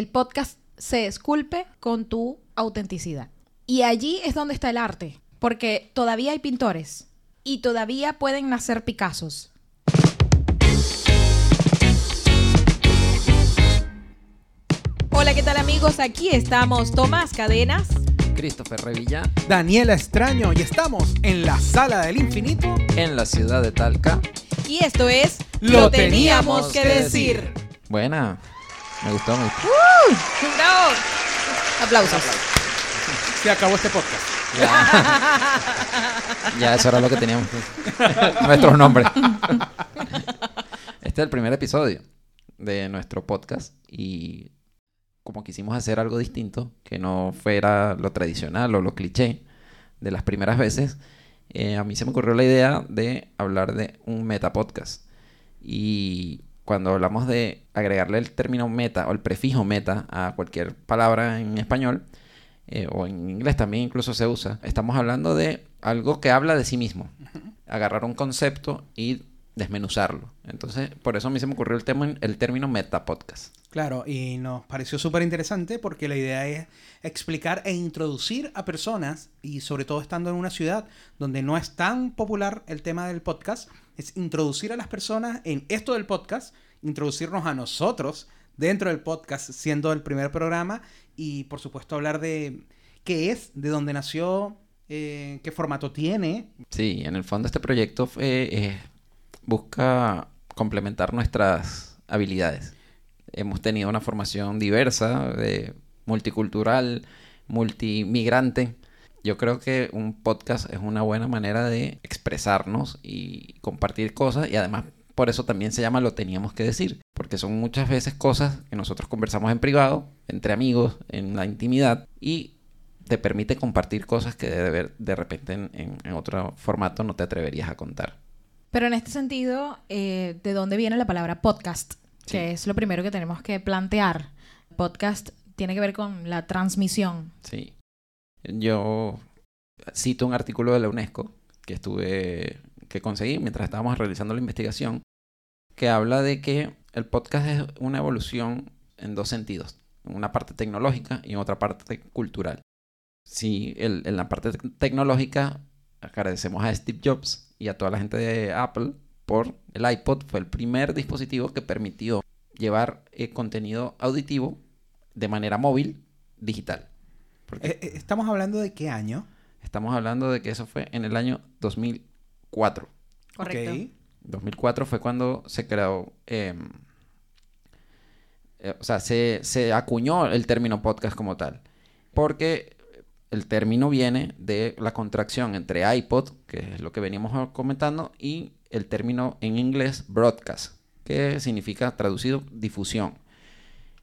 el podcast se esculpe con tu autenticidad. Y allí es donde está el arte, porque todavía hay pintores y todavía pueden nacer Picassos. Hola, ¿qué tal amigos? Aquí estamos Tomás Cadenas. Christopher Revilla Daniela Extraño y estamos en la sala del infinito. en la ciudad de Talca. Y esto es Lo teníamos que decir. Buena, me gustó, me gustó. ¡Bravo! Aplausos. Se acabó este podcast. Ya, ya eso era lo que teníamos. Nuestros nombres. Este es el primer episodio de nuestro podcast y como quisimos hacer algo distinto, que no fuera lo tradicional o lo cliché de las primeras veces, eh, a mí se me ocurrió la idea de hablar de un metapodcast. Y cuando hablamos de agregarle el término meta o el prefijo meta a cualquier palabra en español, eh, o en inglés también incluso se usa, estamos hablando de algo que habla de sí mismo. Agarrar un concepto y desmenuzarlo. Entonces, por eso a mí se me ocurrió el, tema, el término metapodcast. Claro, y nos pareció súper interesante porque la idea es explicar e introducir a personas, y sobre todo estando en una ciudad donde no es tan popular el tema del podcast, es introducir a las personas en esto del podcast, introducirnos a nosotros dentro del podcast, siendo el primer programa, y por supuesto hablar de qué es, de dónde nació, eh, qué formato tiene. Sí, en el fondo este proyecto fue, eh, busca complementar nuestras habilidades. Hemos tenido una formación diversa, multicultural, multimigrante. Yo creo que un podcast es una buena manera de expresarnos y compartir cosas y además por eso también se llama lo teníamos que decir, porque son muchas veces cosas que nosotros conversamos en privado, entre amigos, en la intimidad y te permite compartir cosas que de, repente en, en- en otro formato no te atreverías a contar. Pero en este sentido, eh, ¿de dónde viene la palabra podcast? Sí. Que es lo primero que tenemos que plantear. Podcast tiene que ver con la transmisión. Sí. Yo cito un artículo de la UNESCO que estuve que conseguí mientras estábamos realizando la investigación que habla de que el podcast es una evolución en dos sentidos, en una parte tecnológica y otra parte cultural. Sí, el- en la parte tec- tecnológica agradecemos a Steve Jobs y a toda la gente de Apple por el iPod, fue el primer dispositivo que permitió llevar eh, contenido auditivo de manera móvil digital. Porque Eh, eh, Estamos hablando de qué año. Estamos hablando de que eso fue en el año 2004. Correcto. Ok. 2004 fue cuando se creó, eh, eh, o sea, se, se acuñó el término podcast como tal. Porque el término viene de la contracción entre iPod, que es lo que veníamos comentando, y el término en inglés broadcast, que significa traducido difusión.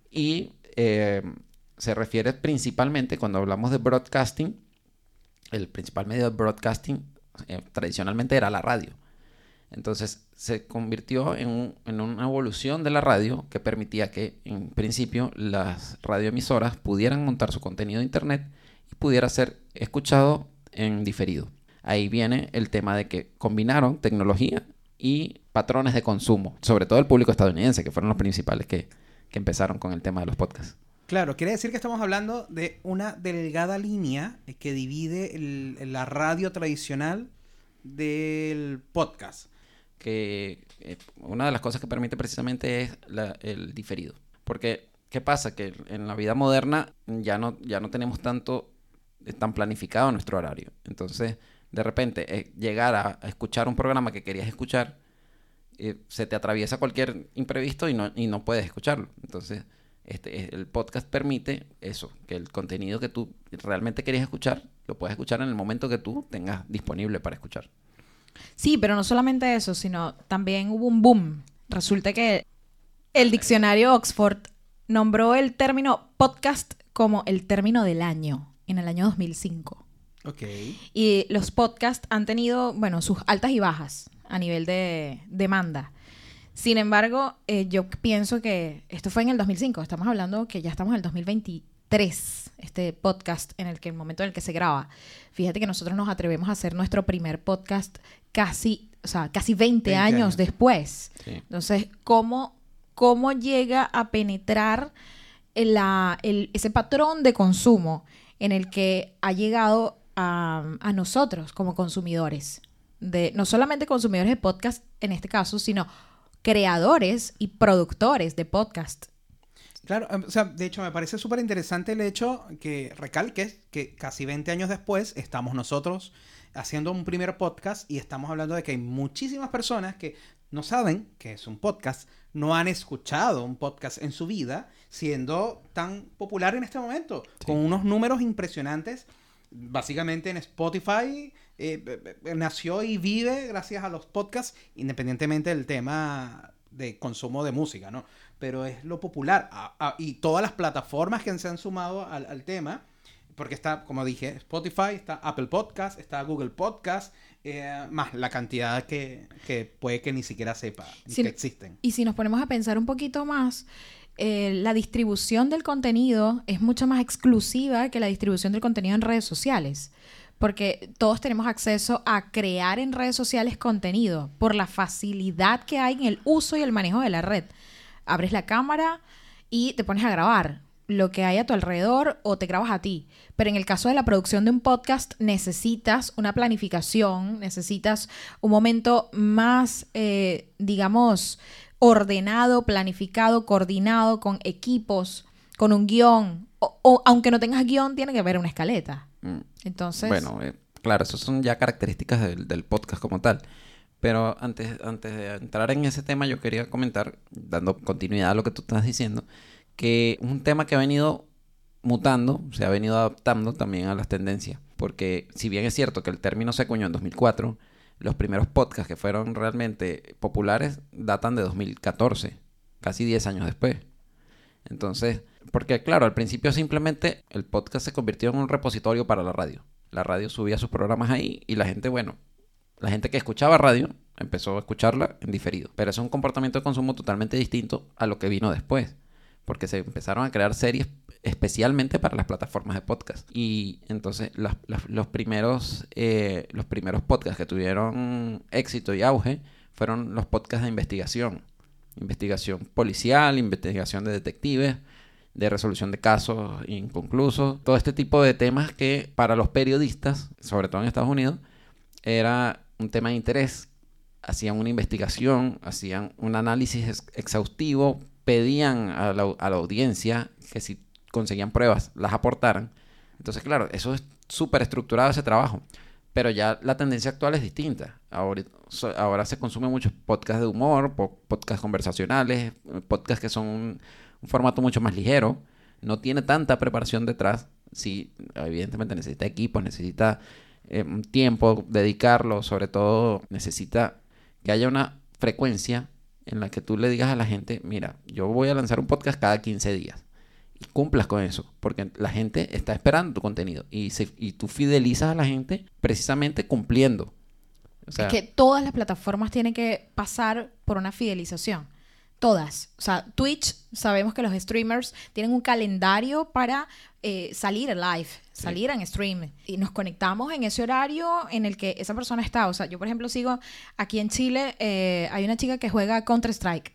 Y eh, se refiere principalmente, cuando hablamos de broadcasting, el principal medio de broadcasting eh, tradicionalmente era la radio. Entonces se convirtió en, un- en una evolución de la radio que permitía que en principio las radioemisoras pudieran montar su contenido de internet y pudiera ser escuchado en diferido. Ahí viene el tema de que combinaron tecnología y patrones de consumo, sobre todo el público estadounidense, que fueron los principales que empezaron con el tema de los podcasts. Claro, quiere decir que estamos hablando de una delgada línea eh, que divide la radio tradicional del podcast. que eh, una de las cosas que permite precisamente es la- el diferido. Porque, ¿qué pasa? Que en la vida moderna ya no, ya no tenemos tanto eh, tan planificado nuestro horario. Entonces, de repente, llegar a, escuchar un programa que querías escuchar, se te atraviesa cualquier imprevisto y no, y no puedes escucharlo. Entonces, este, el podcast permite eso, que el contenido que tú realmente querías escuchar, lo puedes escuchar en el momento que tú tengas disponible para escuchar. Sí, pero no solamente eso, sino también hubo un boom. Resulta que el diccionario Oxford nombró el término podcast como el término del año, en el año 2005. Ok. Y los podcasts han tenido, bueno, sus altas y bajas a nivel de demanda. Sin embargo, eh, yo pienso que esto fue en el 2005, estamos hablando que ya estamos en el 2023, este podcast en el que el momento en el que se graba. Fíjate que nosotros nos atrevemos a hacer nuestro primer podcast casi, o sea, casi 20, 20 años, años. después. Sí. Entonces, ¿cómo, cómo llega a penetrar la- el- ese patrón de consumo en el que ha llegado a, a nosotros como consumidores. De, no solamente consumidores de podcast en este caso, sino creadores y productores de podcast. Claro, em, o sea, de hecho me parece súper interesante el hecho que recalques que casi 20 años después estamos nosotros haciendo un primer podcast y estamos hablando de que hay muchísimas personas que no saben que es un podcast, no han escuchado un podcast en su vida, siendo tan popular en este momento, con unos números impresionantes. Básicamente en Spotify eh, eh, eh, nació y vive gracias a los podcasts, independientemente del tema de consumo de música, ¿no? Pero es lo popular. Ah, ah, y todas las plataformas que se han sumado al, al tema, porque está, como dije, Spotify, está Apple Podcast, está Google Podcast, eh, más la cantidad que, que puede que ni siquiera sepa Sí. que existen. Y si nos ponemos a pensar un poquito más, eh, la distribución del contenido es mucho más exclusiva que la distribución del contenido en redes sociales. Porque todos tenemos acceso a crear en redes sociales contenido por la facilidad que hay en el uso y el manejo de la red. Abres la cámara y te pones a grabar lo que hay a tu alrededor o te grabas a ti. Pero en el caso de la producción de un podcast necesitas una planificación, necesitas un momento más, eh, digamos, ordenado, planificado, coordinado con equipos, con un guion. O, o aunque no tengas guion, tiene que haber una escaleta. Mm. Entonces, Bueno, eh, claro, esas son ya características del, del podcast como tal. Pero antes, antes de entrar en ese tema, yo quería comentar, dando continuidad a lo que tú estás diciendo, que un tema que ha venido mutando, se ha venido adaptando también a las tendencias. Porque si bien es cierto que el término se acuñó en 2004, los primeros podcasts que fueron realmente populares datan de 2014, casi 10 años después. Entonces, porque claro, al principio simplemente el podcast se convirtió en un repositorio para la radio. La radio subía sus programas ahí y la gente, bueno, la gente que escuchaba radio empezó a escucharla en diferido. Pero es un comportamiento de consumo totalmente distinto a lo que vino después. Porque se empezaron a crear series especialmente para las plataformas de podcast. Y entonces las- las- los, primeros, eh, los primeros podcasts que tuvieron éxito y auge fueron los podcasts de investigación. Investigación policial, investigación de detectives, de resolución de casos inconclusos. Todo este tipo de temas que para los periodistas, sobre todo en Estados Unidos, era un tema de interés. Hacían una investigación, hacían un análisis ex- exhaustivo, pedían a la, a la audiencia que si conseguían pruebas las aportaran. Entonces, claro, eso es súper estructurado ese trabajo. Pero ya la tendencia actual es distinta. Ahora, ahora se consumen muchos podcasts de humor, po- podcasts conversacionales, podcasts que son un, formato mucho más ligero. No tiene tanta preparación detrás. Sí, evidentemente necesita equipos, necesita eh, tiempo, dedicarlo. Sobre todo, necesita que haya una frecuencia en la que tú le digas a la gente, mira, yo voy a lanzar un podcast cada 15 días. Y cumplas con eso, porque la gente está esperando tu contenido. Y, se- y tú fidelizas a la gente precisamente cumpliendo. O sea, es que todas las plataformas tienen que pasar por una fidelización. Todas. O sea, Twitch, sabemos que los streamers tienen un calendario para eh, salir live, salir en stream. Y nos conectamos en ese horario en el que esa persona está. O sea, yo, por ejemplo, sigo aquí en Chile, eh, hay una chica que juega Counter-Strike.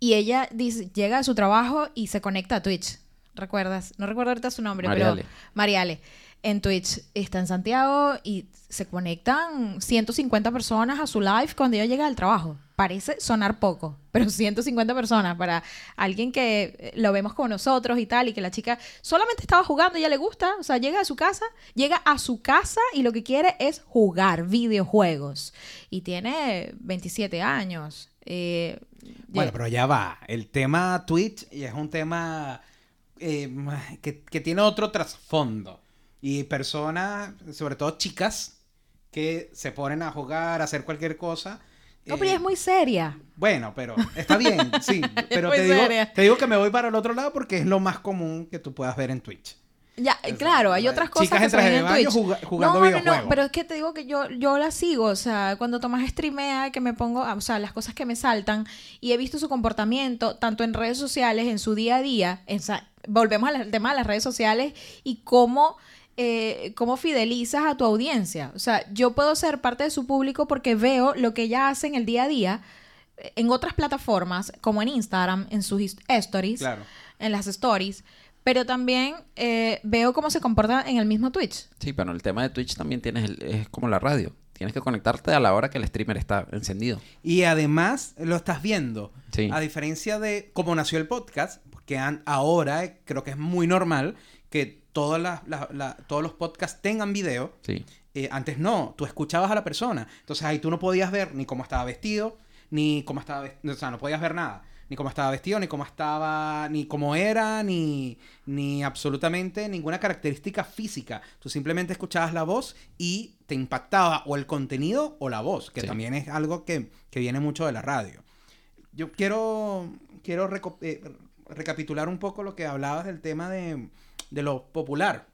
Y ella dice, llega a su trabajo y se conecta a Twitch. ¿Recuerdas? No recuerdo ahorita su nombre, Mariale. pero Mariale. En Twitch está en Santiago y se conectan 150 personas a su live cuando ella llega al trabajo. Parece sonar poco, pero 150 personas para alguien que eh, lo vemos como nosotros y tal, y que la chica solamente estaba jugando y ya le gusta. O sea, llega a su casa, llega a su casa y lo que quiere es jugar videojuegos. Y tiene 27 años. Eh, Bueno, pero ya va. El tema Twitch y es un tema eh, que, que tiene otro trasfondo. Y personas, sobre todo chicas, que se ponen a jugar, a hacer cualquier cosa. No, pero eh, es muy seria. Bueno, pero está bien, sí. Pero te digo, te digo que me voy para el otro lado porque es lo más común que tú puedas ver en Twitch. Ya, claro, hay otras cosas Chicas que en se ven Twitch. juga- jugando no, no, no, videojuegos. pero es que te digo que yo, yo la sigo, o sea, cuando Tomás streamea, que me pongo, o sea, las cosas que me saltan, y he visto su comportamiento, tanto en redes sociales, en su día a día, en volvemos al tema de las redes sociales, y cómo, eh, cómo fidelizas a tu audiencia. O sea, yo puedo ser parte de su público porque veo lo que ella hace en el día a día, eh, en otras plataformas, como en Instagram, en sus stories, Claro. en las stories, pero también eh, veo cómo se comporta en el mismo Twitch. Sí, pero el tema de Twitch también tienes el- es como la radio. Tienes que conectarte a la hora que el streamer está encendido. Y además lo estás viendo. Sí. A diferencia de cómo nació el podcast, an- ahora eh, creo que es muy normal que todas las- la- la- todos los podcasts tengan video. Sí. Eh, antes no, tú escuchabas a la persona. Entonces ahí tú no podías ver ni cómo estaba vestido, ni cómo estaba vestido. O sea, no podías ver nada. Ni cómo estaba vestido, ni cómo estaba, ni cómo era, ni, ni absolutamente ninguna característica física. Tú simplemente escuchabas la voz y te impactaba o el contenido o la voz, que Sí. también es algo que, que viene mucho de la radio. Yo quiero, quiero eh, recapitular un poco lo que hablabas del tema de, de lo popular.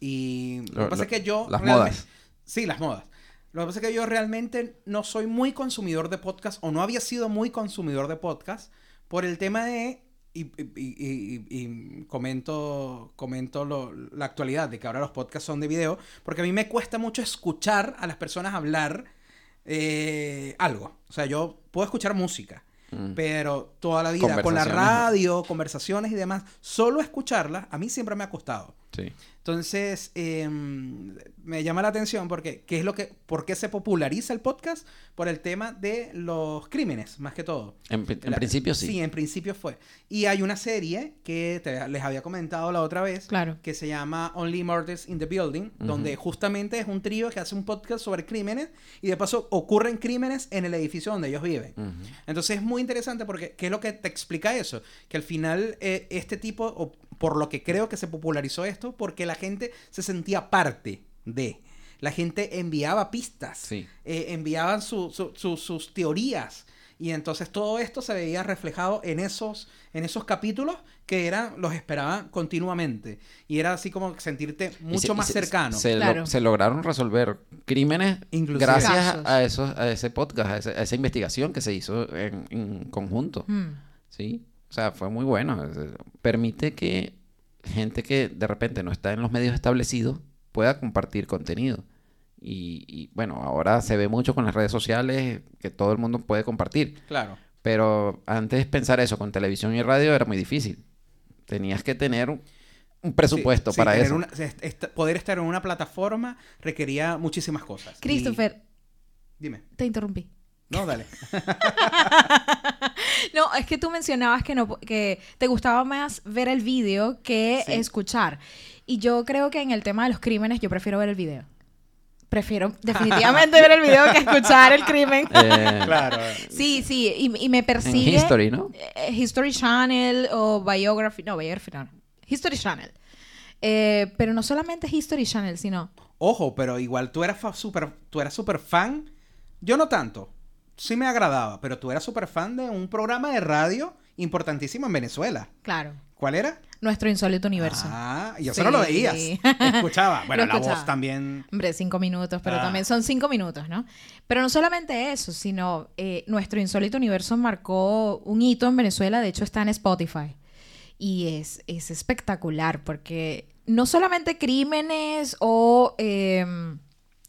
Y lo, Lo- que pasa lo- es que yo... las modas. Sí, las modas. Lo que pasa es que yo realmente no soy muy consumidor de podcast o no había sido muy consumidor de podcast por el tema de... Y, y- y- y- y comento, comento lo- la actualidad de que ahora los podcasts son de video, porque a mí me cuesta mucho escuchar a las personas hablar eh, algo. O sea, yo puedo escuchar música, Mm. pero toda la vida con la radio, conversaciones y demás, solo escucharlas a mí siempre me ha costado. Sí. Entonces, em, me llama la atención porque, ¿qué es lo que, ¿por qué se populariza el podcast? Por el tema de los crímenes, más que todo. En, pri- en La- principio sí. Sí, en principio fue. Y hay una serie que te- les había comentado la otra vez, Claro. que se llama Only Murders in the Building, donde justamente es un trío que hace un podcast sobre crímenes y de paso ocurren crímenes en el edificio donde ellos viven. Entonces es muy interesante porque ¿qué es lo que te explica eso? Que al final eh, este tipo, o por lo que creo que se popularizó esto, porque la gente se sentía parte de. La gente enviaba pistas, Sí. eh, enviaban su- su- su- sus teorías. Y entonces todo esto se veía reflejado en esos, en esos capítulos que eran, los esperaban continuamente. Y era así como sentirte mucho se- más se- cercano. Se, lo- Claro. se lograron resolver crímenes Inclusive. gracias Casos. a, esos, a ese podcast, a, ese- a esa investigación que se hizo en, en conjunto. Hmm. Sí. O sea, fue muy bueno. Permite que gente que de repente no está en los medios establecidos pueda compartir contenido. Y, y, bueno, ahora se ve mucho con las redes sociales que todo el mundo puede compartir. Claro. Pero antes pensar eso con televisión y radio era muy difícil. Tenías que tener un, un presupuesto Sí, sí, para tener eso. una- est- est- poder estar en una plataforma requería muchísimas cosas. Y- Christopher, Dime. te interrumpí. No, dale. No, es que tú mencionabas que no que te gustaba más ver el video que Sí. escuchar. Y yo creo que en el tema de los crímenes yo prefiero ver el video. Prefiero definitivamente ver el video que escuchar el crimen. Eh, claro. Sí, sí, y, y me en persigue. History, ¿no? eh, History Channel o Biography. No, Biography no. History Channel. Eh, pero no solamente History Channel, sino. Ojo, pero igual tú eras super, tú eras super fan. Yo no tanto. Sí me agradaba, pero tú eras super fan de un programa de radio importantísimo en Venezuela. Claro. ¿Cuál era? Nuestro insólito universo. Ah, y eso Sí. no lo veías. Escuchaba. Bueno, la voz también. Hombre, cinco minutos, pero Ah. también son cinco minutos, ¿no? Pero no solamente eso, sino eh, nuestro insólito universo marcó un hito en Venezuela, de hecho está en Spotify. Y es, es espectacular porque no solamente crímenes o, em,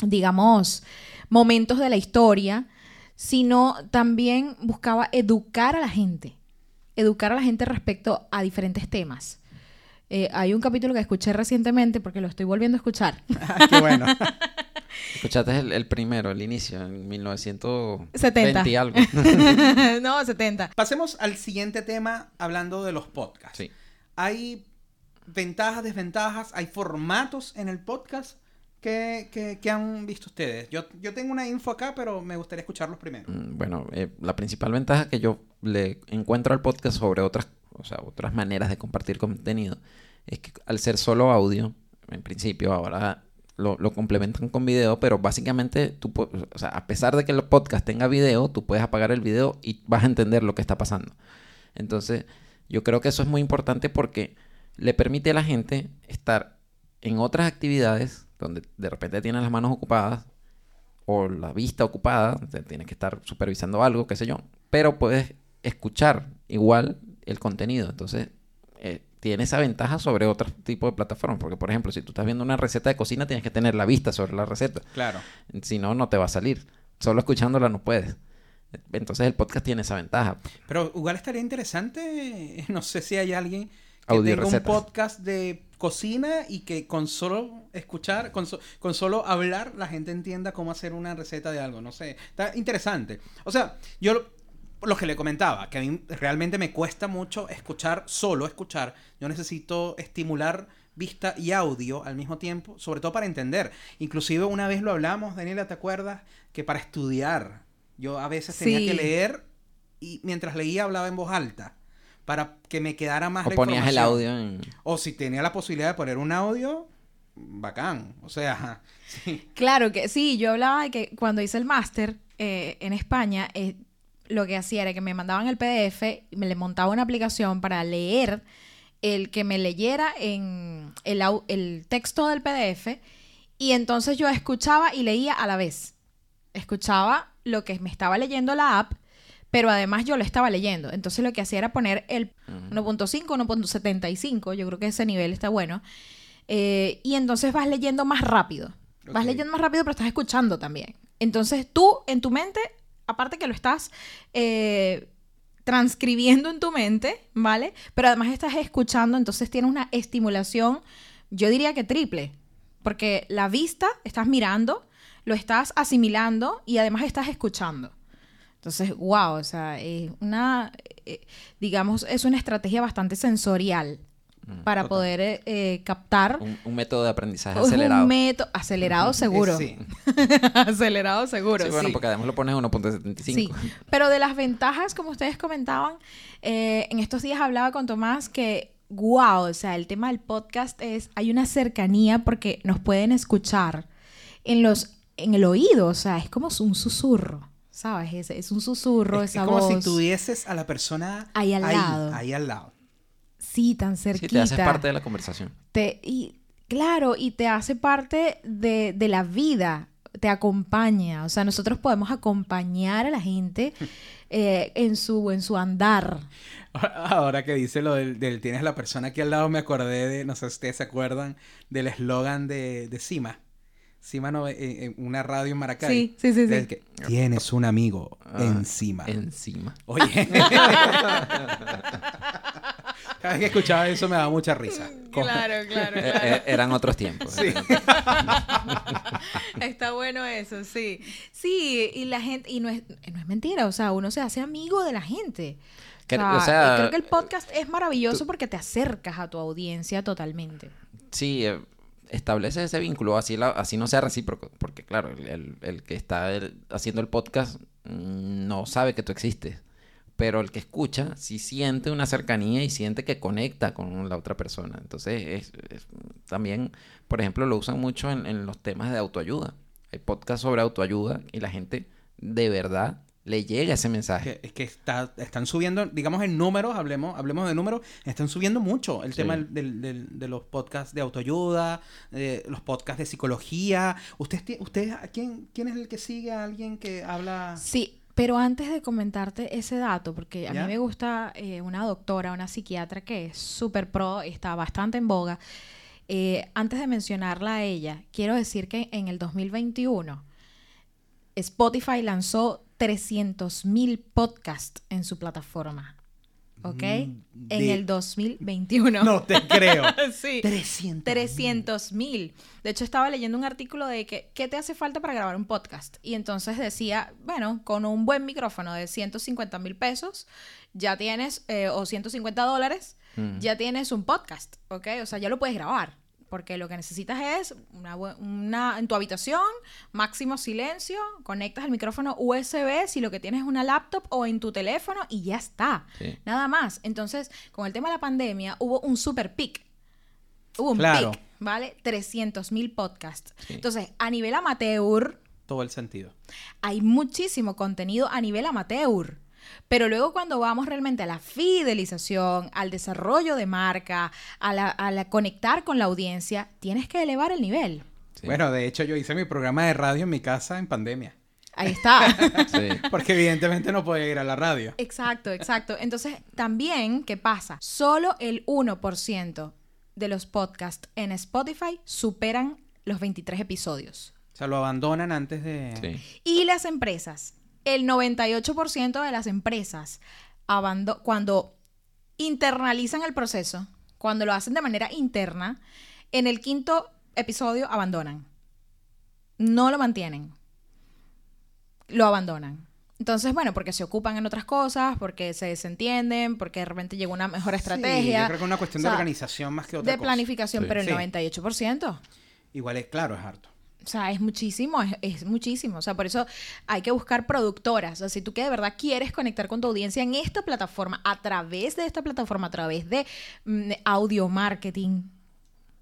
digamos, momentos de la historia, sino también buscaba educar a la gente, educar a la gente respecto a diferentes temas. Eh, hay un capítulo que escuché recientemente porque lo estoy volviendo a escuchar. Ah, qué bueno. Escuchaste el, el primero, el inicio, en 1970 70. y algo. no, 70. Pasemos al siguiente tema hablando de los podcasts. Sí. Hay ventajas, desventajas, hay formatos en el podcast que, que- que han visto ustedes. Yo, yo tengo una info acá, pero me gustaría escucharlos primero. Mm, Bueno, eh, la principal ventaja que yo le encuentro al podcast sobre otras, o sea, otras maneras de compartir contenido es que al ser solo audio, en principio ahora lo, lo complementan con video, pero básicamente tú, o sea, a pesar de que el podcast tenga video, tú puedes apagar el video y vas a entender lo que está pasando. Entonces, yo creo que eso es muy importante porque le permite a la gente estar en otras actividades donde de repente tienen las manos ocupadas o la vista ocupada, sea, tienes que estar supervisando algo, qué sé yo, pero puedes escuchar igual el contenido. Entonces, eh, tiene esa ventaja sobre otro tipo de plataformas, porque por ejemplo, si tú estás viendo una receta de cocina, tienes que tener la vista sobre la receta. Claro. Si no, no te va a salir. Solo escuchándola no puedes. Entonces el podcast tiene esa ventaja. Pero igual estaría interesante, no sé si hay alguien que tenga un podcast de cocina y que con solo escuchar, con, so- con solo hablar, la gente entienda cómo hacer una receta de algo. No sé, está interesante. O sea, yo lo, lo que le comentaba, que a mí realmente me cuesta mucho escuchar, solo escuchar. Yo necesito estimular vista y audio al mismo tiempo, sobre todo para entender. Inclusive una vez lo hablamos, Daniela, ¿te acuerdas? Que para estudiar, yo a veces tenía Sí. que leer y mientras leía hablaba en voz alta para que me quedara más O la ponías el audio en... O si tenía la posibilidad de poner un audio, bacán. O sea, sí. Claro que sí, yo hablaba de que cuando hice el máster eh, en España, eh, lo que hacía era que me mandaban el PDF y me le montaba una aplicación para leer el que me leyera en el, au- el texto del PDF y entonces yo escuchaba y leía a la vez. Escuchaba lo que me estaba leyendo la app, pero además yo lo estaba leyendo. Entonces lo que hacía era poner el 1.5, 1.75, yo creo que ese nivel está bueno. Eh, y entonces vas leyendo más rápido. Vas leyendo más rápido, pero estás escuchando también. Entonces tú, en tu mente, aparte que lo estás eh, transcribiendo en tu mente, ¿vale? Pero además estás escuchando, entonces tienes una estimulación, yo diría que triple. Porque la vista, estás mirando, lo estás asimilando y además estás escuchando. Entonces, wow, o sea, es una, eh, digamos, es una estrategia bastante sensorial para total. poder eh, eh, captar Un, un método de aprendizaje acelerado. un método acelerado seguro. Sí. acelerado seguro. Sí, bueno, sí. porque además lo pones en 1.75. Sí, pero de las ventajas, como ustedes comentaban, eh, en estos días hablaba con Tomás que, wow, o sea, el tema del podcast es, hay una cercanía porque nos pueden escuchar en los, en el oído, o sea, es como un susurro, ¿sabes? Es, es un susurro, Es, es esa como voz. si tuvieses a la persona Ahí al lado. Ahí al lado. Sí, tan Sí, cerquita. te haces parte de la conversación. Te- y claro, y te hace parte de, de la vida, te acompaña. O sea, nosotros podemos acompañar a la gente eh, en, su, en su andar. Ahora que dice lo del, del tienes la persona aquí al lado, me acordé de, no sé si ustedes se acuerdan, del eslogan de, de Cima. Cima no, en, en una radio en Maracay. Sí, sí, sí, sí. Que, tienes un amigo Ah, encima. Encima. Oye. Cada vez que escuchaba eso me daba mucha risa. Co- claro, Eh, eh, eran otros tiempos. Sí. Está bueno eso, sí. Sí, y la gente, y no es, no es mentira, o sea, uno se hace amigo de la gente. Que- o, sea, o sea, creo que el podcast es maravilloso porque te acercas a tu audiencia totalmente. Sí, eh, establece ese vínculo, así, así no sea recíproco, porque claro, el, el- que está haciendo el podcast mm, no sabe que tú existes, pero el que escucha sí siente una cercanía y siente que conecta con la otra persona. Entonces, es, es- también, por ejemplo, lo usan mucho en, en los temas de autoayuda. Hay podcasts sobre autoayuda y la gente de verdad le llega ese mensaje. que, es que está, están subiendo, digamos en números, hablemos, hablemos de números, están subiendo mucho el Sí. tema del- del- de los podcasts de autoayuda, eh, los podcasts de psicología. ¿Usted, quién, quién es el que sigue a alguien que habla? Sí, pero antes de comentarte ese dato, porque a ¿Ya? mí me gusta eh, una doctora, una psiquiatra que es súper pro, está bastante en boga. eh, antes de mencionarla a ella, quiero decir que en el 2021 Spotify lanzó 300.000 podcasts en su plataforma. ¿Ok? en de- el 2021. No te creo. sí. 300. 300 mil. De hecho, estaba leyendo un artículo de que, ¿qué te hace falta para grabar un podcast? Y entonces decía, bueno, con un buen micrófono de 150 mil pesos, ya tienes, eh, o 150 dólares, Mm. ya tienes un podcast, ¿ok? O sea, ya lo puedes grabar. Porque lo que necesitas es una, una en tu habitación, máximo silencio, conectas el micrófono USB si lo que tienes es una laptop o en tu teléfono y ya está. Sí. Nada más. Entonces, con el tema de la pandemia, hubo un super pic. Hubo un Claro. pic, ¿vale? 300 mil podcasts. Sí. Entonces, a nivel amateur, Todo el sentido. hay muchísimo contenido a nivel amateur. Pero luego cuando vamos realmente a la fidelización, al desarrollo de marca, a la, a la conectar con la audiencia, tienes que elevar el nivel. Sí. Bueno, de hecho yo hice mi programa de radio en mi casa en pandemia. Ahí está. Sí. Porque evidentemente no podía ir a la radio. Exacto, exacto. Entonces, también, ¿qué pasa? Solo el 1% de los podcasts en Spotify superan los 23 episodios. O sea, lo abandonan antes de... Sí. Y las empresas el 98% de las empresas, cuando internalizan el proceso, cuando lo hacen de manera interna, en el quinto episodio abandonan. No lo mantienen. Lo abandonan. Entonces, bueno, porque se ocupan en otras cosas, porque se desentienden, porque de repente llega una mejor Sí, estrategia. yo creo que es una cuestión O sea, de organización más que otra de cosa. planificación, Sí. pero el Sí. 98%. Igual es claro, es harto. O sea, es muchísimo, es, es muchísimo. O sea, por eso hay que buscar productoras. O sea, si tú que de verdad quieres conectar con tu audiencia en esta plataforma, a través de esta plataforma, a través de mm, audio marketing,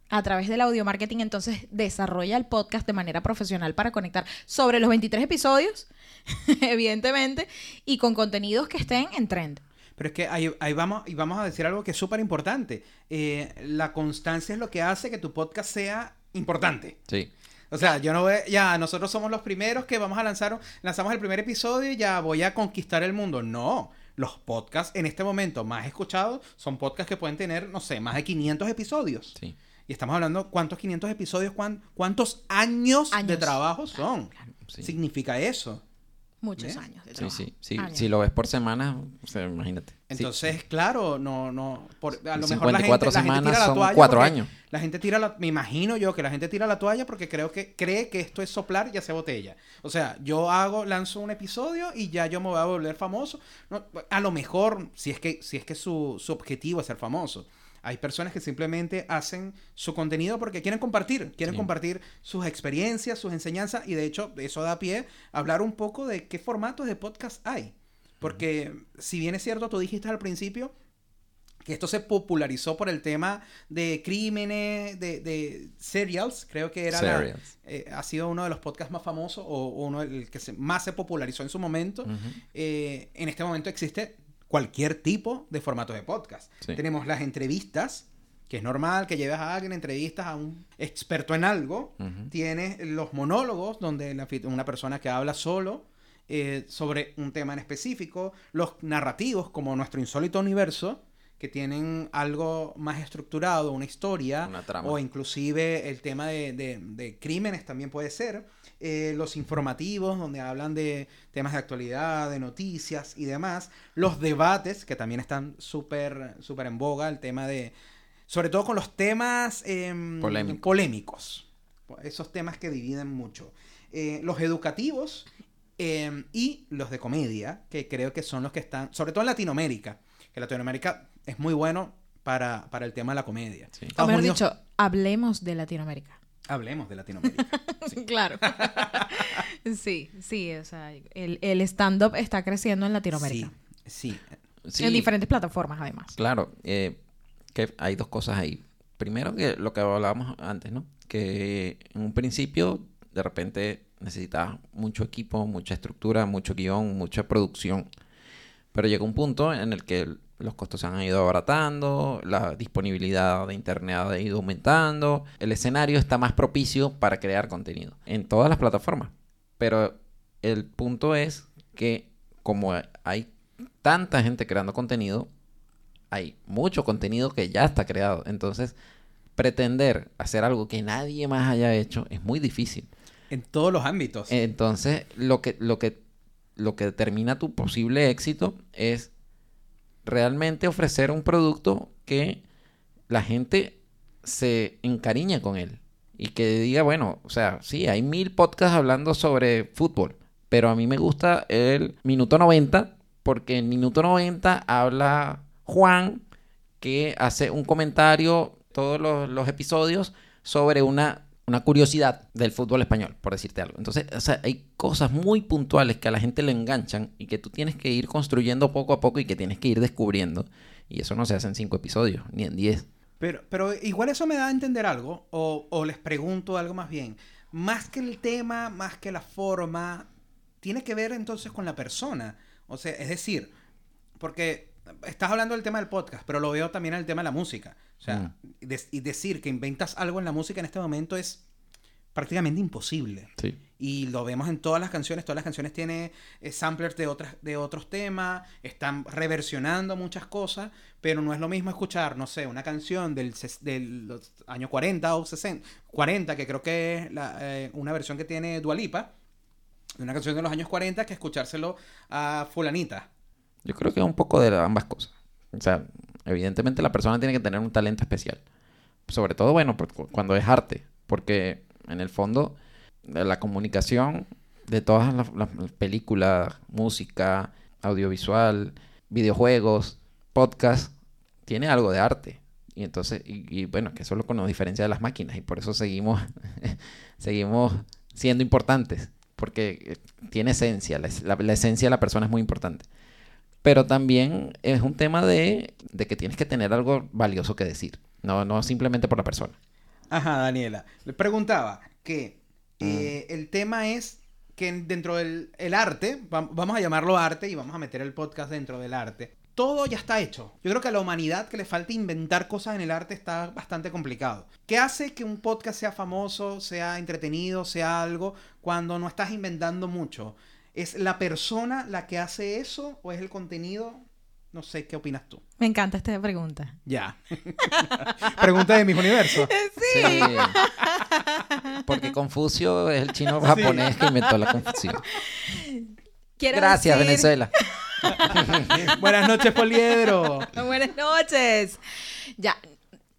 a través del audio marketing, entonces desarrolla el podcast de manera profesional para conectar sobre los 23 episodios, evidentemente, y con contenidos que estén en trend. Pero es que ahí, ahí vamos, y vamos a decir algo que es súper importante. Eh, la constancia es lo que hace que tu podcast sea importante. Sí. O sea, yo no voy, ya, nosotros somos los primeros que vamos a lanzar, un- lanzamos el primer episodio y ya voy a conquistar el mundo. No, los podcasts en este momento más escuchados son podcasts que pueden tener, no sé, más de 500 episodios. Sí. Y estamos hablando, ¿cuántos 500 episodios? cuán- ¿Cuántos años, de trabajo son? Sí. Significa eso. Muchos ¿Ves? años de Sí, trabajo. sí. sí. Años. Si lo ves por semana, o sea, imagínate. Sí. Entonces, claro, no, no, por, a lo mejor la 54 gente, la gente semanas tira la son toalla cuatro años. La gente tira la, me imagino yo que la gente tira la toalla porque creo que cree que esto es soplar y hacer botella. O sea, yo hago, lanzo un episodio y ya yo me voy a volver famoso. No, a lo mejor, si es que, si es que su, su objetivo es ser famoso. Hay personas que simplemente hacen su contenido porque quieren compartir, quieren Sí. compartir sus experiencias, sus enseñanzas y de hecho eso da pie a hablar un poco de qué formatos de podcast hay. Porque si bien es cierto, tú dijiste al principio que esto se popularizó por el tema de crímenes, de, de serials, creo que era la- eh, ha sido uno de los podcasts más famosos o uno del que se- más se popularizó en su momento. Eh, en este momento existe cualquier tipo de formato de podcast. Sí. Tenemos las entrevistas, que es normal que lleves a alguien entrevistas a un experto en algo. Tienes los monólogos, donde la una persona que habla solo eh, sobre un tema en específico. Los narrativos, como nuestro insólito universo, que tienen algo más estructurado, una historia, Una trama. o inclusive el tema de, de- de crímenes también puede ser. Eh, los informativos, donde hablan de temas de actualidad, de noticias y demás. Los debates, que también están súper súper en boga, el tema de... Sobre todo con los temas em, Polémicos. polémicos. Esos temas que dividen mucho. Eh, los educativos em, y los de comedia, que creo que son los que están, sobre todo en Latinoamérica, que Latinoamérica es muy bueno para, para el tema de la comedia. Sí. O mejor Unidos- dicho, hablemos de Latinoamérica. Hablemos de Latinoamérica. Claro. sí, sí, o sea, el, el stand-up está creciendo en Latinoamérica. Sí, sí. Sí, En diferentes plataformas, además. Claro, eh, que hay dos cosas ahí. Primero que lo que hablábamos antes, ¿no? Que en un principio de repente necesitabas mucho equipo, mucha estructura, mucho guion, mucha producción. Pero llega un punto en el que el- los costos se han ido abaratando, la disponibilidad de internet ha ido aumentando, el escenario está más propicio para crear contenido en todas las plataformas. Pero el punto es que como hay tanta gente creando contenido, hay mucho contenido que ya está creado. Entonces, pretender hacer algo que nadie más haya hecho es muy difícil. En todos los ámbitos. Entonces, lo que, lo que, lo que determina tu posible éxito es realmente ofrecer un producto que la gente se encariñe con él. Y que diga, bueno, o sea, sí, hay mil podcasts hablando sobre fútbol, pero a mí me gusta el minuto 90 porque en minuto 90 habla Juan que hace un comentario todos los, los episodios sobre una, una curiosidad del fútbol español, por decirte algo. Entonces, o sea, hay cosas muy puntuales que a la gente le enganchan y que tú tienes que ir construyendo poco a poco y que tienes que ir descubriendo. Y eso no se hace en cinco episodios, ni en diez. Pero, pero igual eso me da a entender algo, o, o les pregunto algo más bien. Más que el tema, más que la forma, tiene que ver entonces con la persona. O sea, es decir, porque estás hablando del tema del podcast, pero lo veo también el tema de la música. O sea, des- y decir que inventas algo en la música en este momento es prácticamente imposible. Sí. Y lo vemos en todas las canciones. Todas las canciones tienen eh, samplers de, otras, de otros temas. Están reversionando muchas cosas. Pero no es lo mismo escuchar, no sé, una canción del, del años 40 o 60. 40, que creo que es la, eh, una versión que tiene Dualipa. de una canción de los años 40 que escuchárselo a fulanita. Yo creo que es un poco de ambas cosas. O sea, evidentemente la persona tiene que tener un talento especial. Sobre todo, bueno, cuando es arte. Porque en el fondo, de la comunicación de todas las, las películas, música, audiovisual, videojuegos, podcast, tiene algo de arte. Y entonces, y, bueno, que eso es lo que nos diferencia de las máquinas. Y por eso seguimos, seguimos siendo importantes. Porque eh, tiene esencia. La, es- la- la esencia de la persona es muy importante. Pero también es un tema de, de que tienes que tener algo valioso que decir. No, no simplemente por la persona. Ajá, Daniela. Le preguntaba que eh, el tema es que en- dentro del el arte, vam- vamos a llamarlo arte y vamos a meter el podcast dentro del arte. Todo ya está hecho. Yo creo que a la humanidad que le falta inventar cosas en el arte está bastante complicado. ¿Qué hace que un podcast sea famoso, sea entretenido, sea algo cuando no estás inventando mucho? ¿Es la persona la que hace eso o es el contenido? No sé, ¿qué opinas tú? Me encanta esta pregunta. Ya. Pregunta de mis universos. Sí. Porque Confucio es el chino japonés que inventó la confusión. Quiero Gracias, decir- Venezuela. Buenas noches, Poliedro. Buenas noches. Ya,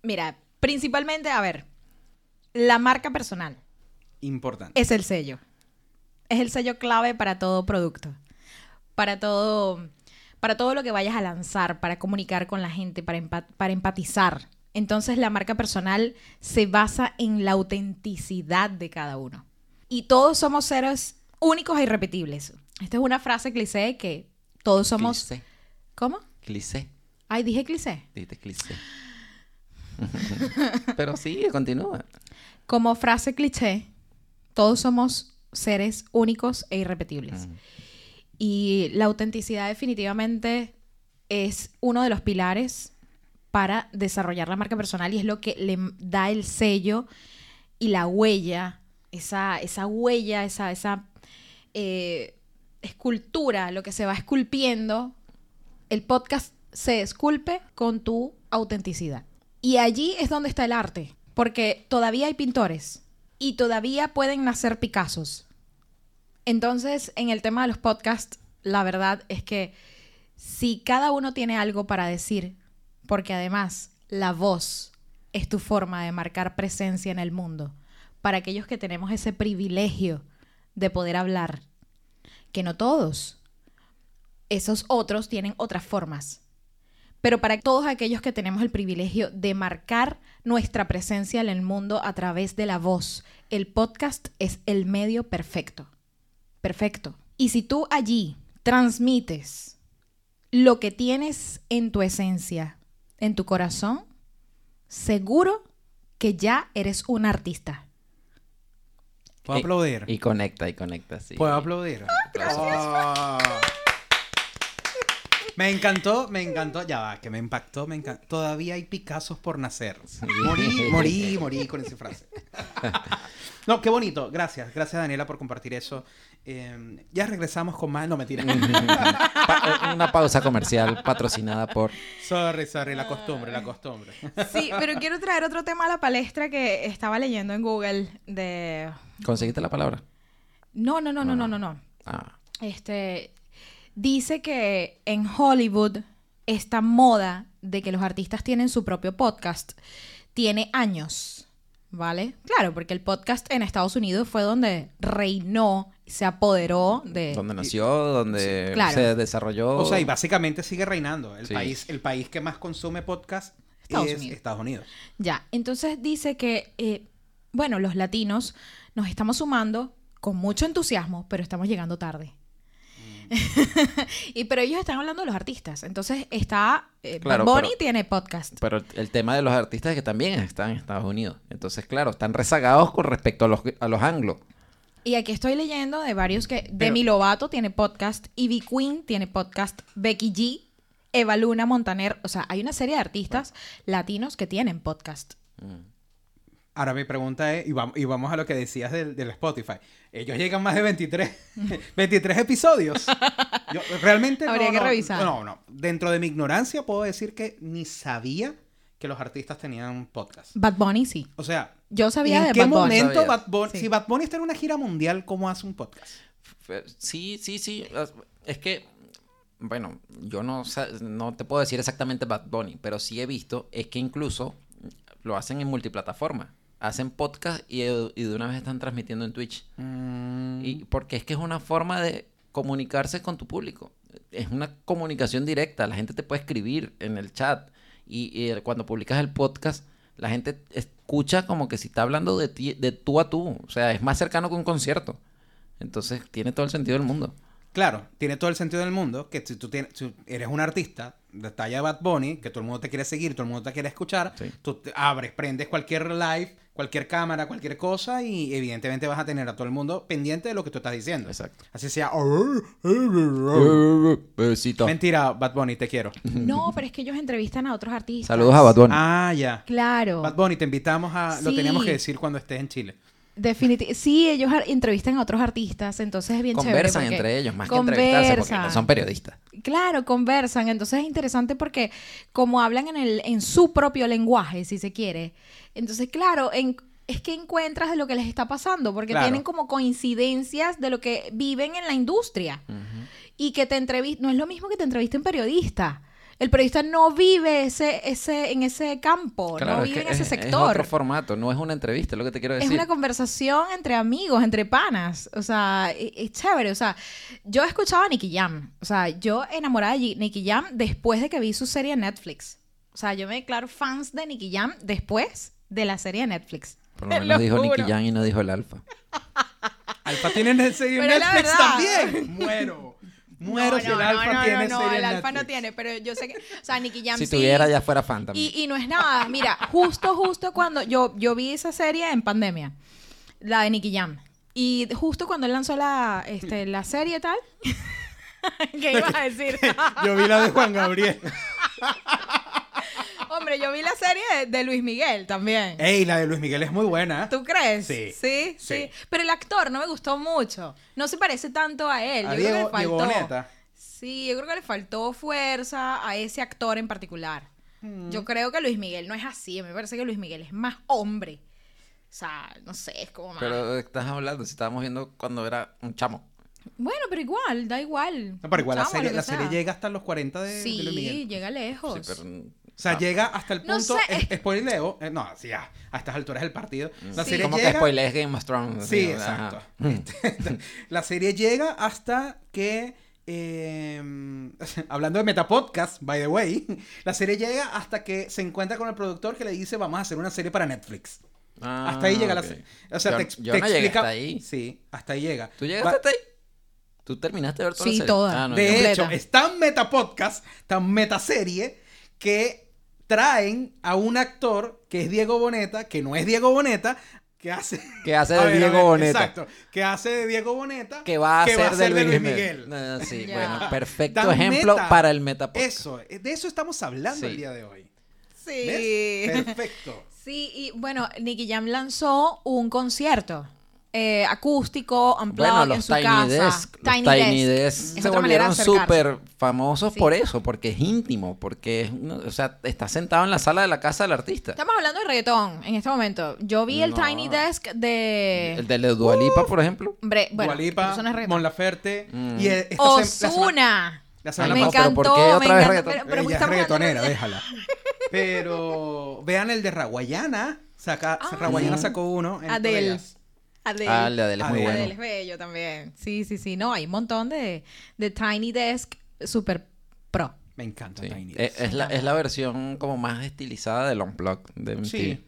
mira, principalmente, a ver, la marca personal Importante. es el sello. Es el sello clave para todo producto. Para todo, para todo lo que vayas a lanzar, para comunicar con la gente, para, para empatizar. Entonces la marca personal se basa en la autenticidad de cada uno. Y todos somos seres únicos e irrepetibles. Esta es una frase cliché que todos somos... Cliché. ¿Cómo? Cliché. Ay, dije cliché. Dijiste cliché. Pero sí, continúa. Como frase cliché, todos somos seres únicos e irrepetibles. Mm. Y la autenticidad definitivamente es uno de los pilares para desarrollar la marca personal y es lo que le da el sello y la huella, esa, esa huella, esa, esa eh, escultura, lo que se va esculpiendo, el podcast se esculpe con tu autenticidad. Y allí es donde está el arte, porque todavía hay pintores y todavía pueden nacer Picassos. Entonces, en el tema de los podcasts, la verdad es que si cada uno tiene algo para decir, porque además la voz es tu forma de marcar presencia en el mundo, para aquellos que tenemos ese privilegio de poder hablar, que no todos, esos otros tienen otras formas. Pero para todos aquellos que tenemos el privilegio de marcar nuestra presencia en el mundo a través de la voz, el podcast es el medio perfecto. Perfecto. Y si tú allí transmites lo que tienes en tu esencia, en tu corazón, seguro que ya eres un artista. ¿Puedo Y- aplaudir? Y conecta, y conecta, sí. ¿Puedo aplaudir? Oh. Me encantó, me encantó. Ya va, que me impactó, me encantó. Todavía hay Picassos por nacer. Morí, morí, morí con esa frase. No, qué bonito. Gracias, gracias Daniela por compartir eso. Eh, ya regresamos con más. No, mentira. Pa- una pausa comercial patrocinada por... sorry, sorry, la costumbre, la costumbre. Sí, pero quiero traer otro tema a la palestra que estaba leyendo en Google de... ¿Conseguiste la palabra? No, no, no, no, no, no, no. Ah, Este dice que en Hollywood esta moda de que los artistas tienen su propio podcast tiene años, ¿vale? Claro, porque el podcast en Estados Unidos fue donde reinó, se apoderó de donde nació, donde Sí, claro. se desarrolló. O sea, y básicamente sigue reinando. El, Sí. país, el país que más consume podcast Estados es Unidos. Estados Unidos. Ya, entonces dice que, eh, bueno, los latinos nos estamos sumando con mucho entusiasmo, pero estamos llegando tarde. y pero ellos están hablando de los artistas. Entonces está eh, Claro, pero- tiene podcast. Pero el tema de los artistas es que también están en Estados Unidos. Entonces, claro, están rezagados con respecto a los, a los anglos. Y aquí estoy leyendo de varios que Pero- Demi Lovato tiene podcast, Ivy Queen tiene podcast, Becky G, Eva Luna Montaner, o sea, hay una serie de artistas latinos que tienen podcast. Ahora mi pregunta es, y vamos, y vamos a lo que decías del, del Spotify. Ellos llegan más de 23, 23 episodios. Yo realmente no, Habría que no, revisar. No, no. Dentro de mi ignorancia puedo decir que ni sabía que los artistas tenían podcast. Bad Bunny sí. O sea, Yo sabía ¿en de qué Bad Bunny. momento Sabía. Bad Bunny, Sí. si Bad Bunny está en una gira mundial, cómo hace un podcast? Fe- Sí, sí, sí. Es que, bueno, yo no, no te puedo decir exactamente Bad Bunny, pero sí he visto, es que incluso lo hacen en multiplataforma. Hacen podcast y, y de una vez están transmitiendo en Twitch. Mm, Y porque es que es una forma de comunicarse con tu público. Es una comunicación directa. La gente te puede escribir en el chat. Y, cuando publicas el podcast, la gente escucha como que si está hablando de ti, de tú a tú. O sea, es más cercano que un concierto. Entonces tiene todo el sentido del mundo. Claro, tiene todo el sentido del mundo que si tú tienes, si eres un artista de talla Bad Bunny, que todo el mundo te quiere seguir, todo el mundo te quiere escuchar, Sí. tú te abres, prendes cualquier live, cualquier cámara, cualquier cosa y evidentemente vas a tener a todo el mundo pendiente de lo que tú estás diciendo. Exacto. Así sea. Besito. Mentira, Bad Bunny, te quiero. No, pero es que ellos entrevistan a otros artistas. Saludos a Bad Bunny. Ah, ya. Claro. Bad Bunny, te invitamos a... Lo teníamos que decir cuando estés en Chile. Definitivamente. Sí, ellos entrevistan a otros artistas, entonces es bien Conversan chévere. entre ellos, más que entrevistarse, porque no son periodistas. Claro, conversan. Entonces es interesante porque como hablan en, el, en su propio lenguaje, si se quiere. Entonces, claro, en- es que encuentras de lo que les está pasando, porque Claro. tienen como coincidencias de lo que viven en la industria. Y que te entrevistan, no es lo mismo que te entrevisten periodistas. El periodista no vive ese, ese, en ese campo, Claro, no es vive que en ese es, es sector. otro formato, no es una entrevista, es lo que te quiero Es decir. una conversación entre amigos, entre panas. O sea, e- es, chévere. O sea, yo escuchaba a Nicky Jam. O sea, yo enamorada de Nicky Jam después de que vi su serie en Netflix. O sea, yo me declaro fans de Nicky Jam después de la serie de Netflix. Por lo menos dijo juro. Nicky Jam y no dijo el alfa. Alfa tiene en Pero la Netflix verdad. también. Muero. Muero no, si no, el no, Alfa no, tiene no, serie el en alfa no tiene, pero yo sé que, o sea, Nicky Jam Si sí. tuviera, ya fuera fan también. Y, y no es nada, mira, justo, justo cuando yo, yo vi esa serie en pandemia, la de Nicky Jam. Y justo cuando él lanzó la, este, la serie y tal, ¿qué ibas a decir? Yo vi la de Juan Gabriel. Hombre, yo vi la serie de, de Luis Miguel también. Ey, la de Luis Miguel es muy buena. ¿Tú crees? Sí, sí. sí. Sí. Pero el actor no me gustó mucho. No se parece tanto a él. A yo creo Diego, que le faltó. Boneta. Sí, yo creo que le faltó fuerza a ese actor en particular. Mm. Yo creo que Luis Miguel no es así. Me parece que Luis Miguel es más hombre. O sea, no sé, es como más. Pero ¿de estás hablando, si estábamos viendo cuando era un chamo. Bueno, pero igual, da igual. No, pero igual la serie, la serie llega hasta los 40 de, de Sí, Luis Miguel. llega lejos. Sí, pero, O sea, ah, llega hasta el No punto. sé, es- es- spoileo. eh, no, sí, ya, a estas alturas del partido. La Sí. serie Como que llega. spoilees Game of Thrones. Sí, exacto. Este, la serie llega hasta que. eh, hablando de Metapodcast, by the way, la serie llega hasta que se encuentra con el productor que le dice vamos a hacer una serie para Netflix. Ah, hasta ahí llega la serie. O sea, yo, te, yo te no explica. hasta ahí. Sí, hasta ahí llega. ¿Tú llegaste Va- hasta ahí? ¿Tú terminaste de ver toda Sí, la serie? toda. Ah, no, de yo- hecho, es tan metapodcast, tan metaserie, que traen a un actor que es Diego Boneta, que no es Diego Boneta, que hace. Que hace de ver, Diego ver, Boneta. Exacto. Que hace de Diego Boneta. Que va a ser de Luis, Luis Miguel. No, sí, Ya. bueno, perfecto Tan ejemplo meta. para el metapod. Eso, de eso estamos hablando Sí. el día de hoy. Sí. ¿Ves? Perfecto. Sí, y bueno, Nicky Jam lanzó un concierto eh, acústico, Bueno, en su Tiny casa. Desk, los Tiny Desk Es se volvieron súper famosos Sí. por eso, porque es íntimo, porque es, o sea, está sentado en la sala de la casa del artista. Estamos hablando de reggaetón en este momento. Yo vi el No. Tiny Desk de... El de Dualipa, por ejemplo. Hombre, bueno, Dua Lipa, eso no es reggaetón. Mon Laferte. Mm. Y esta sem- la semana- Osuna. la Ay, me pasada- pero ¿por encantó, qué me otra vez encantó, reggaetón? Pero, pero Ella es reggaetonera, de- déjala. Pero vean el de Raguayana. Saca, Ah. Raguayana sacó uno. en Adele. Adele. Ah, el de Adele es muy Adele. bueno. Adele es bello también. Sí, sí, sí. No, hay un montón de, de Tiny Desk super pro. Me encanta Sí. Tiny Es, Desk. es la, es la versión como más estilizada del Unplugged de MTV. Sí.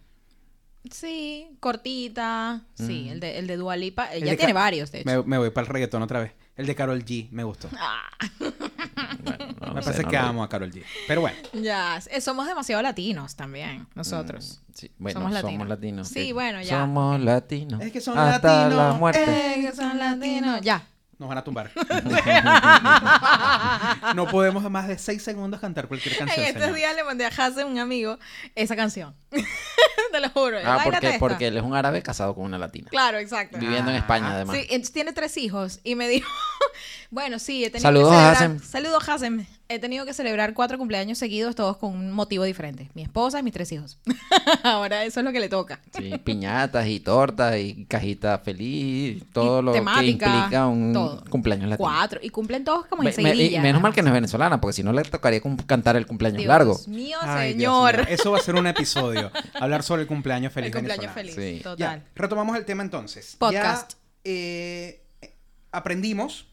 Sí, cortita. Sí, el de, el de Dua Lipa. El Ella de tiene varios, de hecho. Me, me voy para el reggaetón otra vez. El de Carol G me gustó. Ah, Bueno, no me sé, parece no que lo- amo a Carol G. Pero bueno. ya, eh, somos demasiado latinos también, nosotros. Mm, Sí, bueno, Somos somos latinos. latinos. Sí, bueno, ya. Somos latinos. Es que son hasta latinos, la muerte. Eh, que son latinos. Ya. Nos van a tumbar. no podemos más de seis segundos cantar cualquier canción. En estos señor. días le mandé a Hasse, un amigo, esa canción. Te lo juro. Ah, porque, porque él es un árabe casado con una latina. Claro, exacto. Viviendo en Ah. España, además. Sí, entonces tiene tres hijos y me dijo, Bueno, sí, he tenido Saludos que celebrar... Hasem. Saludos, Hasem. He tenido que celebrar cuatro cumpleaños seguidos, todos con un motivo diferente. Mi esposa y mis tres hijos. Ahora eso es lo que le toca. Sí, piñatas y tortas y cajita feliz, todo Y lo que implica un todo. cumpleaños latino. Cuatro. Y cumplen todos como en me- y menos mal que no es venezolana, porque si no le tocaría cantar el cumpleaños Dios largo. mío, Ay, Dios señor. mío, Eso va a ser un episodio. Hablar sobre el cumpleaños feliz El cumpleaños venezolano. feliz. Sí. Total. Ya, retomamos el tema entonces. Podcast. Ya, eh, aprendimos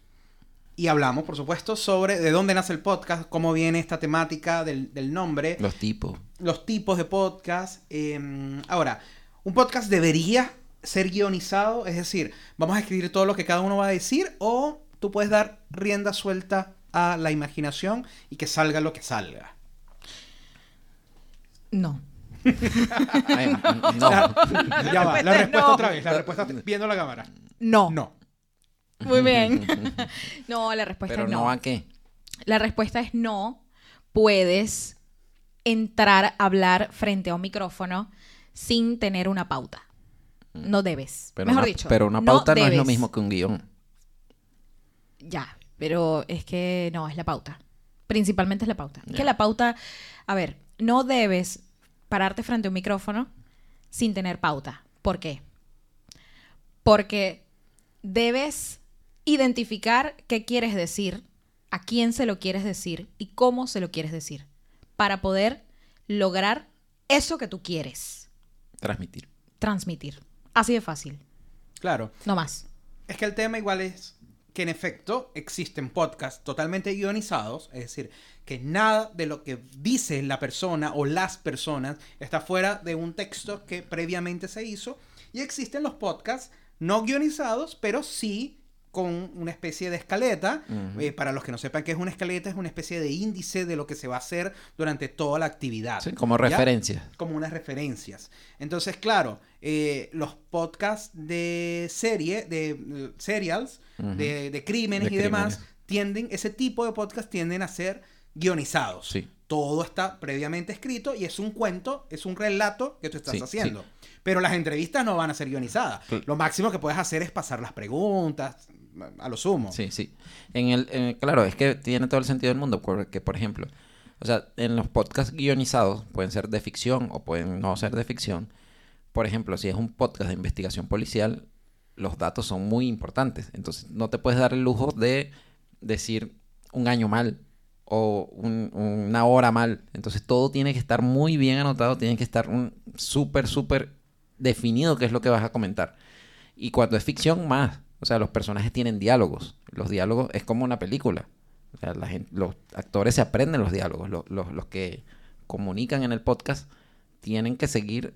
y hablamos, por supuesto, sobre de dónde nace el podcast, cómo viene esta temática del, del nombre, Los tipos. los tipos de podcast. eh, ahora, un podcast debería ser guionizado, es decir, vamos a escribir todo lo que cada uno va a decir o tú puedes dar rienda suelta a la imaginación y que salga lo que salga. No. Ay, no. Ya va, la respuesta es respuesta no. otra vez, la respuesta viendo la cámara. No. No. Muy bien. no, la respuesta Pero es no no. a qué. La respuesta es no. Puedes entrar a hablar frente a un micrófono sin tener una pauta. No debes. Mm. Pero Mejor una, dicho. pero una pauta no, es lo mismo que un guion. Ya, pero es que no, es la pauta. Principalmente es la pauta. Es. Que la pauta, a ver, no debes pararte frente a un micrófono sin tener pauta. ¿Por qué? Porque debes identificar qué quieres decir, a quién se lo quieres decir y cómo se lo quieres decir para poder lograr eso que tú quieres Transmitir. transmitir. Así de fácil, Claro. no más. Es que el tema igual es que en efecto existen podcasts totalmente guionizados, es decir, que nada de lo que dice la persona o las personas está fuera de un texto que previamente se hizo. Y existen los podcasts no guionizados, pero sí con una especie de escaleta. Eh, para los que no sepan qué es una escaleta, es una especie de índice de lo que se va a hacer durante toda la actividad. Sí, como ¿Ya? referencia. como unas referencias. Entonces, claro, eh, los podcasts de serie, de serials, de, de crímenes De y demás, tienden, ese tipo de podcasts tienden a ser guionizados. Sí. Todo está previamente escrito y es un cuento, es un relato que tú estás Sí, haciendo. Pero las entrevistas no van a ser guionizadas. Lo máximo que puedes hacer es pasar las preguntas, a lo sumo. Sí, sí. En el, claro, es que tiene todo el sentido del mundo, porque, por ejemplo, o sea, en los podcasts guionizados pueden ser de ficción o pueden no ser de ficción. Por ejemplo, si es un podcast de investigación policial, los datos son muy importantes. Entonces, no te puedes dar el lujo de decir un año mal o un- una hora mal. Entonces, todo tiene que estar muy bien anotado, tiene que estar un súper, súper definido qué es lo que vas a comentar. Y cuando es ficción, más. O sea, los personajes tienen diálogos. Los diálogos es como una película. O sea, la gente- los actores se aprenden los diálogos. Los, que comunican en el podcast tienen que seguir,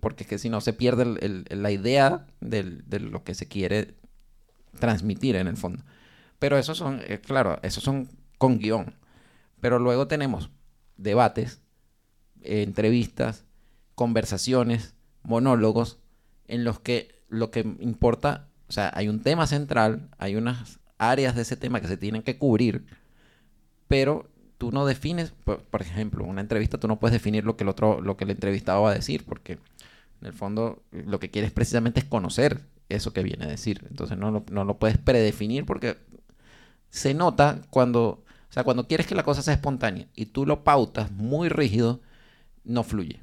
porque es que si no se pierde la idea de lo que se quiere transmitir en el fondo. Pero esos son, eh, claro, esos son con guion. Pero luego tenemos debates, entrevistas, conversaciones, monólogos, en los que lo que importa, o sea, hay un tema central, hay unas áreas de ese tema que se tienen que cubrir, pero tú no defines, por, por ejemplo, una entrevista tú no puedes definir lo que el otro, lo que el entrevistado va a decir, porque en el fondo lo que quieres precisamente es conocer eso que viene a decir. Entonces no lo, no lo puedes predefinir porque se nota cuando, o sea, cuando quieres que la cosa sea espontánea y tú lo pautas muy rígido, no fluye.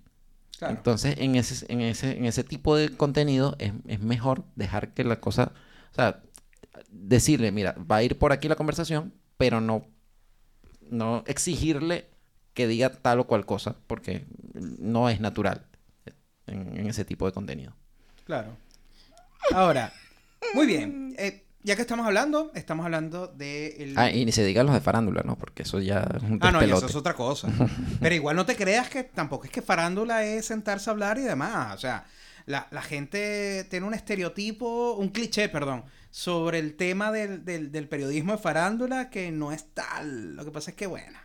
Claro. Entonces, en ese, en ese, en ese tipo de contenido es, es mejor dejar que la cosa, o sea, decirle, mira, va a ir por aquí la conversación, pero no, no exigirle que diga tal o cual cosa, porque no es natural en, en ese tipo de contenido. Claro. Ahora, muy bien. Eh, ya que estamos hablando, estamos hablando de el... Ah, y ni se diga los de farándula, ¿no? Porque eso ya es un Ah, no, y eso es otra cosa. Pero igual no te creas que tampoco es que farándula es sentarse a hablar y demás. O sea, la, la gente tiene un estereotipo, un cliché, perdón, sobre el tema del, del, del periodismo de farándula que no es tal. Lo que pasa es que, bueno,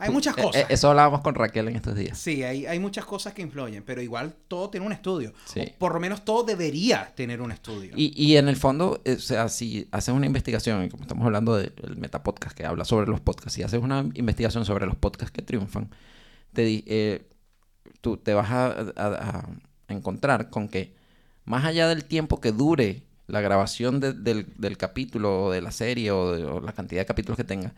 hay muchas eh, cosas. eh, eso hablábamos con Raquel en estos días. Sí, hay, hay muchas cosas que influyen, pero igual todo tiene un estudio. Sí. O por lo menos todo debería tener un estudio. Y, y en el fondo, eh, o sea, si haces una investigación, como estamos hablando del Metapodcast que habla sobre los podcasts, si haces una investigación sobre los podcasts que triunfan, te, eh, tú te vas a, a- a encontrar con que más allá del tiempo que dure la grabación de- del, del capítulo o de la serie o, de- o la cantidad de capítulos que tenga,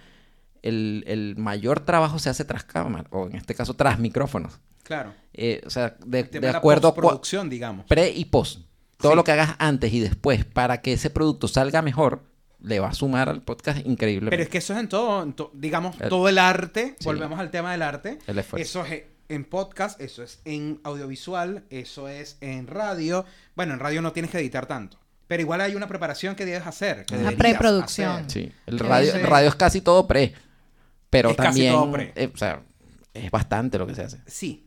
el, el mayor trabajo se hace tras cámara, o en este caso tras micrófonos. Claro. Eh, o sea, de, acuerdo a postproducción, digamos. pre y post. Todo Sí. lo que hagas antes y después para que ese producto salga mejor, le va a sumar al podcast increíblemente. Pero es que eso es en todo, en to- digamos, El- todo el arte. Sí. Volvemos al tema del arte. El esfuerzo. Eso es en podcast, eso es en audiovisual, eso es en radio. Bueno, en radio no tienes que editar tanto. Pero igual hay una preparación que debes hacer. Que Una deberías preproducción. hacer. Sí, el radio, radio es casi todo pre. Pero Es casi también, todo pre. eh, o sea, es bastante lo que se hace. Sí.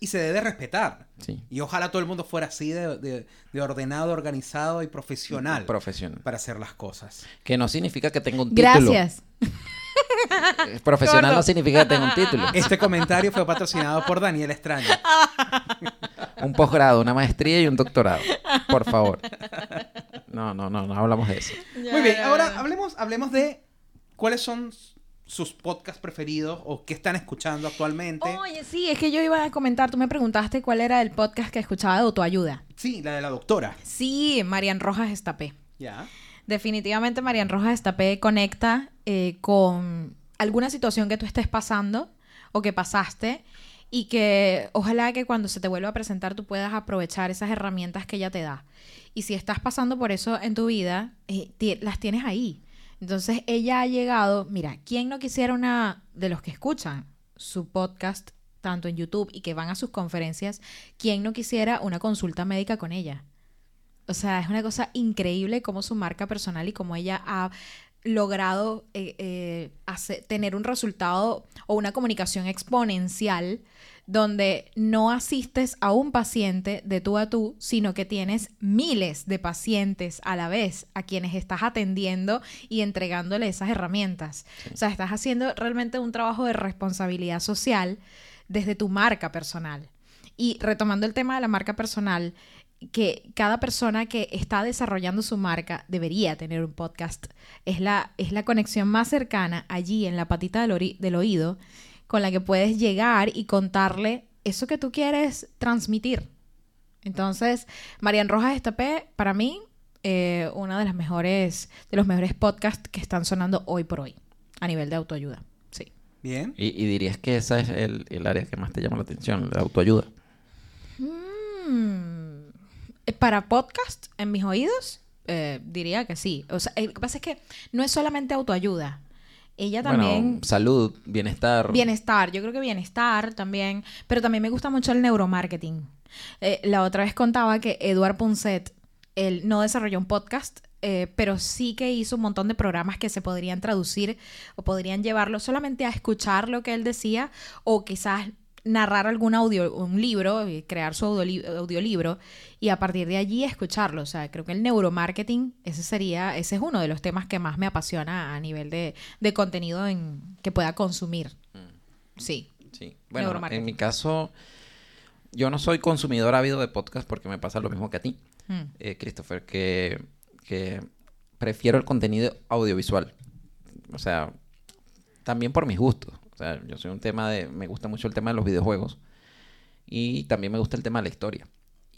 Y se debe respetar. Sí, Y ojalá todo el mundo fuera así de, de- de ordenado, organizado y profesional profesional. para hacer las cosas. Que no significa que tenga un título. Gracias. Eh, Profesional no significa que tenga un título. Este comentario fue patrocinado por Daniel Extraño. Un posgrado, una maestría y un doctorado. Por favor. No, no, no, no hablamos de eso. Muy bien, ahora hablemos, hablemos de cuáles son sus podcasts preferidos o qué están escuchando actualmente. Oye, sí, es que yo iba a comentar, tú me preguntaste cuál era el podcast que escuchaba de autoayuda. Sí, la de la doctora. Sí, Marian Rojas Estapé. Ya. Definitivamente Marian Rojas Estapé conecta eh, con alguna situación que tú estés pasando o que pasaste y que ojalá que cuando se te vuelva a presentar tú puedas aprovechar esas herramientas que ella te da. Y si estás pasando por eso en tu vida, eh, las tienes ahí. Entonces ella ha llegado, mira, ¿quién no quisiera una de los que escuchan su podcast tanto en YouTube y que van a sus conferencias, quién no quisiera una consulta médica con ella? O sea, es una cosa increíble cómo su marca personal y cómo ella ha logrado eh, eh, tener un resultado o una comunicación exponencial donde no asistes a un paciente de tú a tú, sino que tienes miles de pacientes a la vez a quienes estás atendiendo y entregándole esas herramientas. O sea, estás haciendo realmente un trabajo de responsabilidad social desde tu marca personal. Y retomando el tema de la marca personal, que cada persona que está desarrollando su marca debería tener un podcast. Es la, es la conexión más cercana allí en la patita del oído con la que puedes llegar y contarle eso que tú quieres transmitir. Entonces, Marian Rojas Estapé, para mí, eh, una de las mejores, de los mejores podcasts que están sonando hoy por hoy, a nivel de autoayuda. Sí. Bien. Y, y dirías que esa es el, el área que más te llama la atención, la autoayuda. Mm, Para podcast, en mis oídos, eh, diría que sí. O sea, eh, lo que pasa es que no es solamente autoayuda. Ella también... Bueno, salud, bienestar. Bienestar, yo creo que bienestar también, pero también me gusta mucho el neuromarketing. Eh, la otra vez contaba que Eduard Punset, él no desarrolló un podcast, eh, pero sí que hizo un montón de programas que se podrían traducir o podrían llevarlo solamente a escuchar lo que él decía o quizás narrar algún audio, un libro, y crear su audioli- audiolibro y a partir de allí escucharlo. O sea, creo que el neuromarketing, ese sería, ese es uno de los temas que más me apasiona a nivel de, de contenido en, que pueda consumir. Sí. Sí. Bueno, en mi caso, yo no soy consumidor ávido de podcast porque me pasa lo mismo que a ti, Mm. eh, Christopher, que, que prefiero el contenido audiovisual. O sea, también por mis gustos. Sea, yo soy un tema de... Me gusta mucho el tema de los videojuegos y también me gusta el tema de la historia.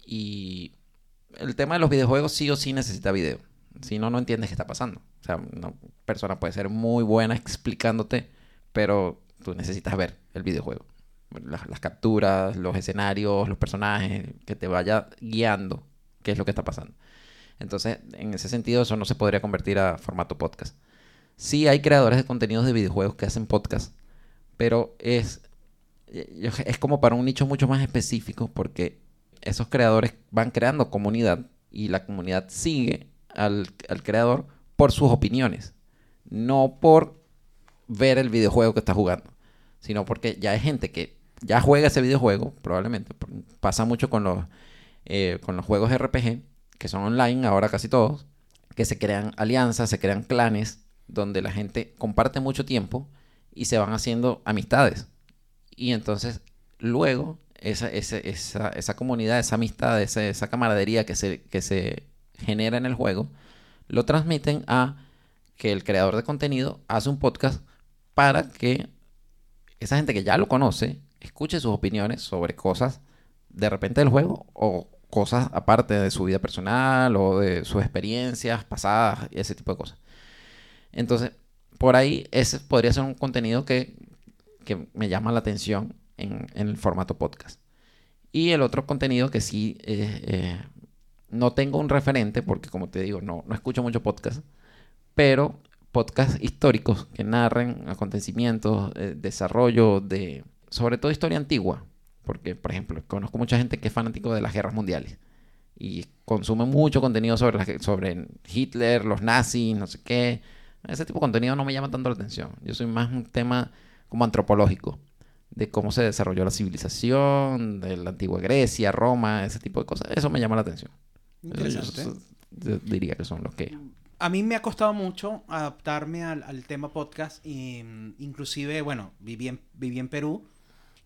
Y el tema de los videojuegos sí o sí necesita video. Si no, no entiendes qué está pasando. O sea, una persona puede ser muy buena explicándote, pero tú necesitas ver el videojuego. Las, las capturas, los escenarios, los personajes, que te vaya guiando qué es lo que está pasando. Entonces, en ese sentido, eso no se podría convertir a formato podcast. Sí hay creadores de contenidos de videojuegos que hacen podcast, pero es, es como para un nicho mucho más específico porque esos creadores van creando comunidad y la comunidad sigue al, al creador por sus opiniones, no por ver el videojuego que está jugando, sino porque ya hay gente que ya juega ese videojuego, probablemente. Pasa mucho con los, eh, con los juegos RPG, que son online ahora casi todos, que se crean alianzas, se crean clanes, donde la gente comparte mucho tiempo y se van haciendo amistades. Y entonces, luego, esa, ese- esa, esa comunidad, esa amistad, esa, esa camaradería que se, que se genera en el juego, lo transmiten a que el creador de contenido hace un podcast para que esa gente que ya lo conoce escuche sus opiniones sobre cosas de repente del juego o cosas aparte de su vida personal o de sus experiencias pasadas y ese tipo de cosas. Entonces, por ahí ese podría ser un contenido que, que me llama la atención en, en el formato podcast. Y el otro contenido que sí eh, eh, no tengo un referente, porque como te digo, no, no escucho mucho podcast, pero podcasts históricos que narren acontecimientos, eh, desarrollo de, sobre todo historia antigua, porque por ejemplo, conozco mucha gente que es fanático de las guerras mundiales y consume mucho contenido sobre, sobre Hitler, los nazis, no sé qué. Ese tipo de contenido no me llama tanto la atención. Yo soy más un tema como antropológico, de cómo se desarrolló la civilización, de la antigua Grecia, Roma, ese tipo de cosas. Eso me llama la atención. Interesante. Yo diría que son los que... A mí me ha costado mucho adaptarme al, al tema podcast. Y, mm, inclusive, bueno, viví en, viví en Perú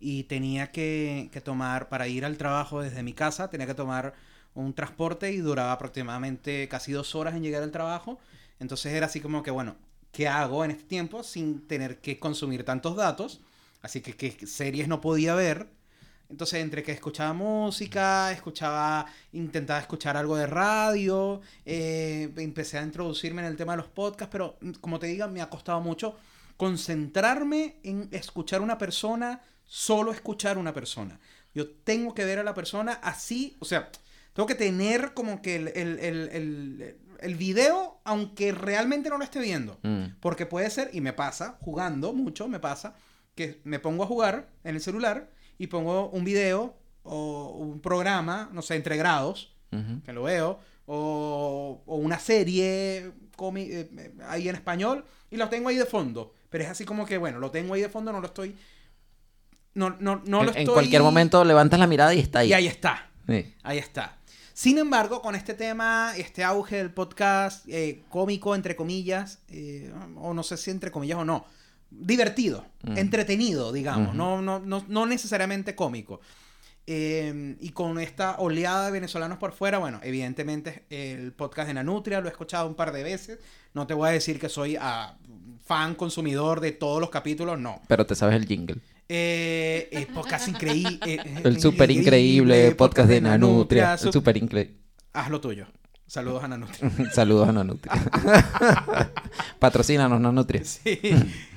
y tenía que, que tomar, para ir al trabajo desde mi casa, tenía que tomar un transporte y duraba aproximadamente casi dos horas en llegar al trabajo. Entonces era así como que, bueno, ¿qué hago en este tiempo sin tener que consumir tantos datos? Así que, ¿qué series no podía ver? Entonces, entre que escuchaba música, escuchaba, intentaba escuchar algo de radio, eh, empecé a introducirme en el tema de los podcasts, pero mm, como te diga, me ha costado mucho concentrarme en escuchar una persona, solo escuchar una persona. Yo tengo que ver a la persona así, o sea, tengo que tener como que el, el, el video, aunque realmente no lo esté viendo. Mm. Porque puede ser, y me pasa, jugando mucho, me pasa, que me pongo a jugar en el celular y pongo un video o un programa, no sé, entre grados, que lo veo, o, o una serie comi- eh, eh, ahí en español y lo tengo ahí de fondo. Pero es así como que, bueno, lo tengo ahí de fondo, no lo estoy... No, no, no en, lo en estoy... cualquier momento levantas la mirada y está ahí. Y ahí está. Sí. Ahí está. Sin embargo, con este tema, este auge del podcast eh, cómico, entre comillas, eh, o no sé si entre comillas o no, divertido, Mm. entretenido, digamos, no, no, no, no necesariamente cómico. Eh, y con esta oleada de venezolanos por fuera, bueno, evidentemente el podcast de Nanutria lo he escuchado un par de veces. No te voy a decir que soy ah, fan consumidor de todos los capítulos, no. Pero te sabes el jingle. Eh, eh, podcast increíble. El súper increíble podcast de Nanutria. El súper increíble. Haz lo tuyo. Saludos a Nanutria. Saludos a Nanutria. Patrocínanos, Nanutria. Sí.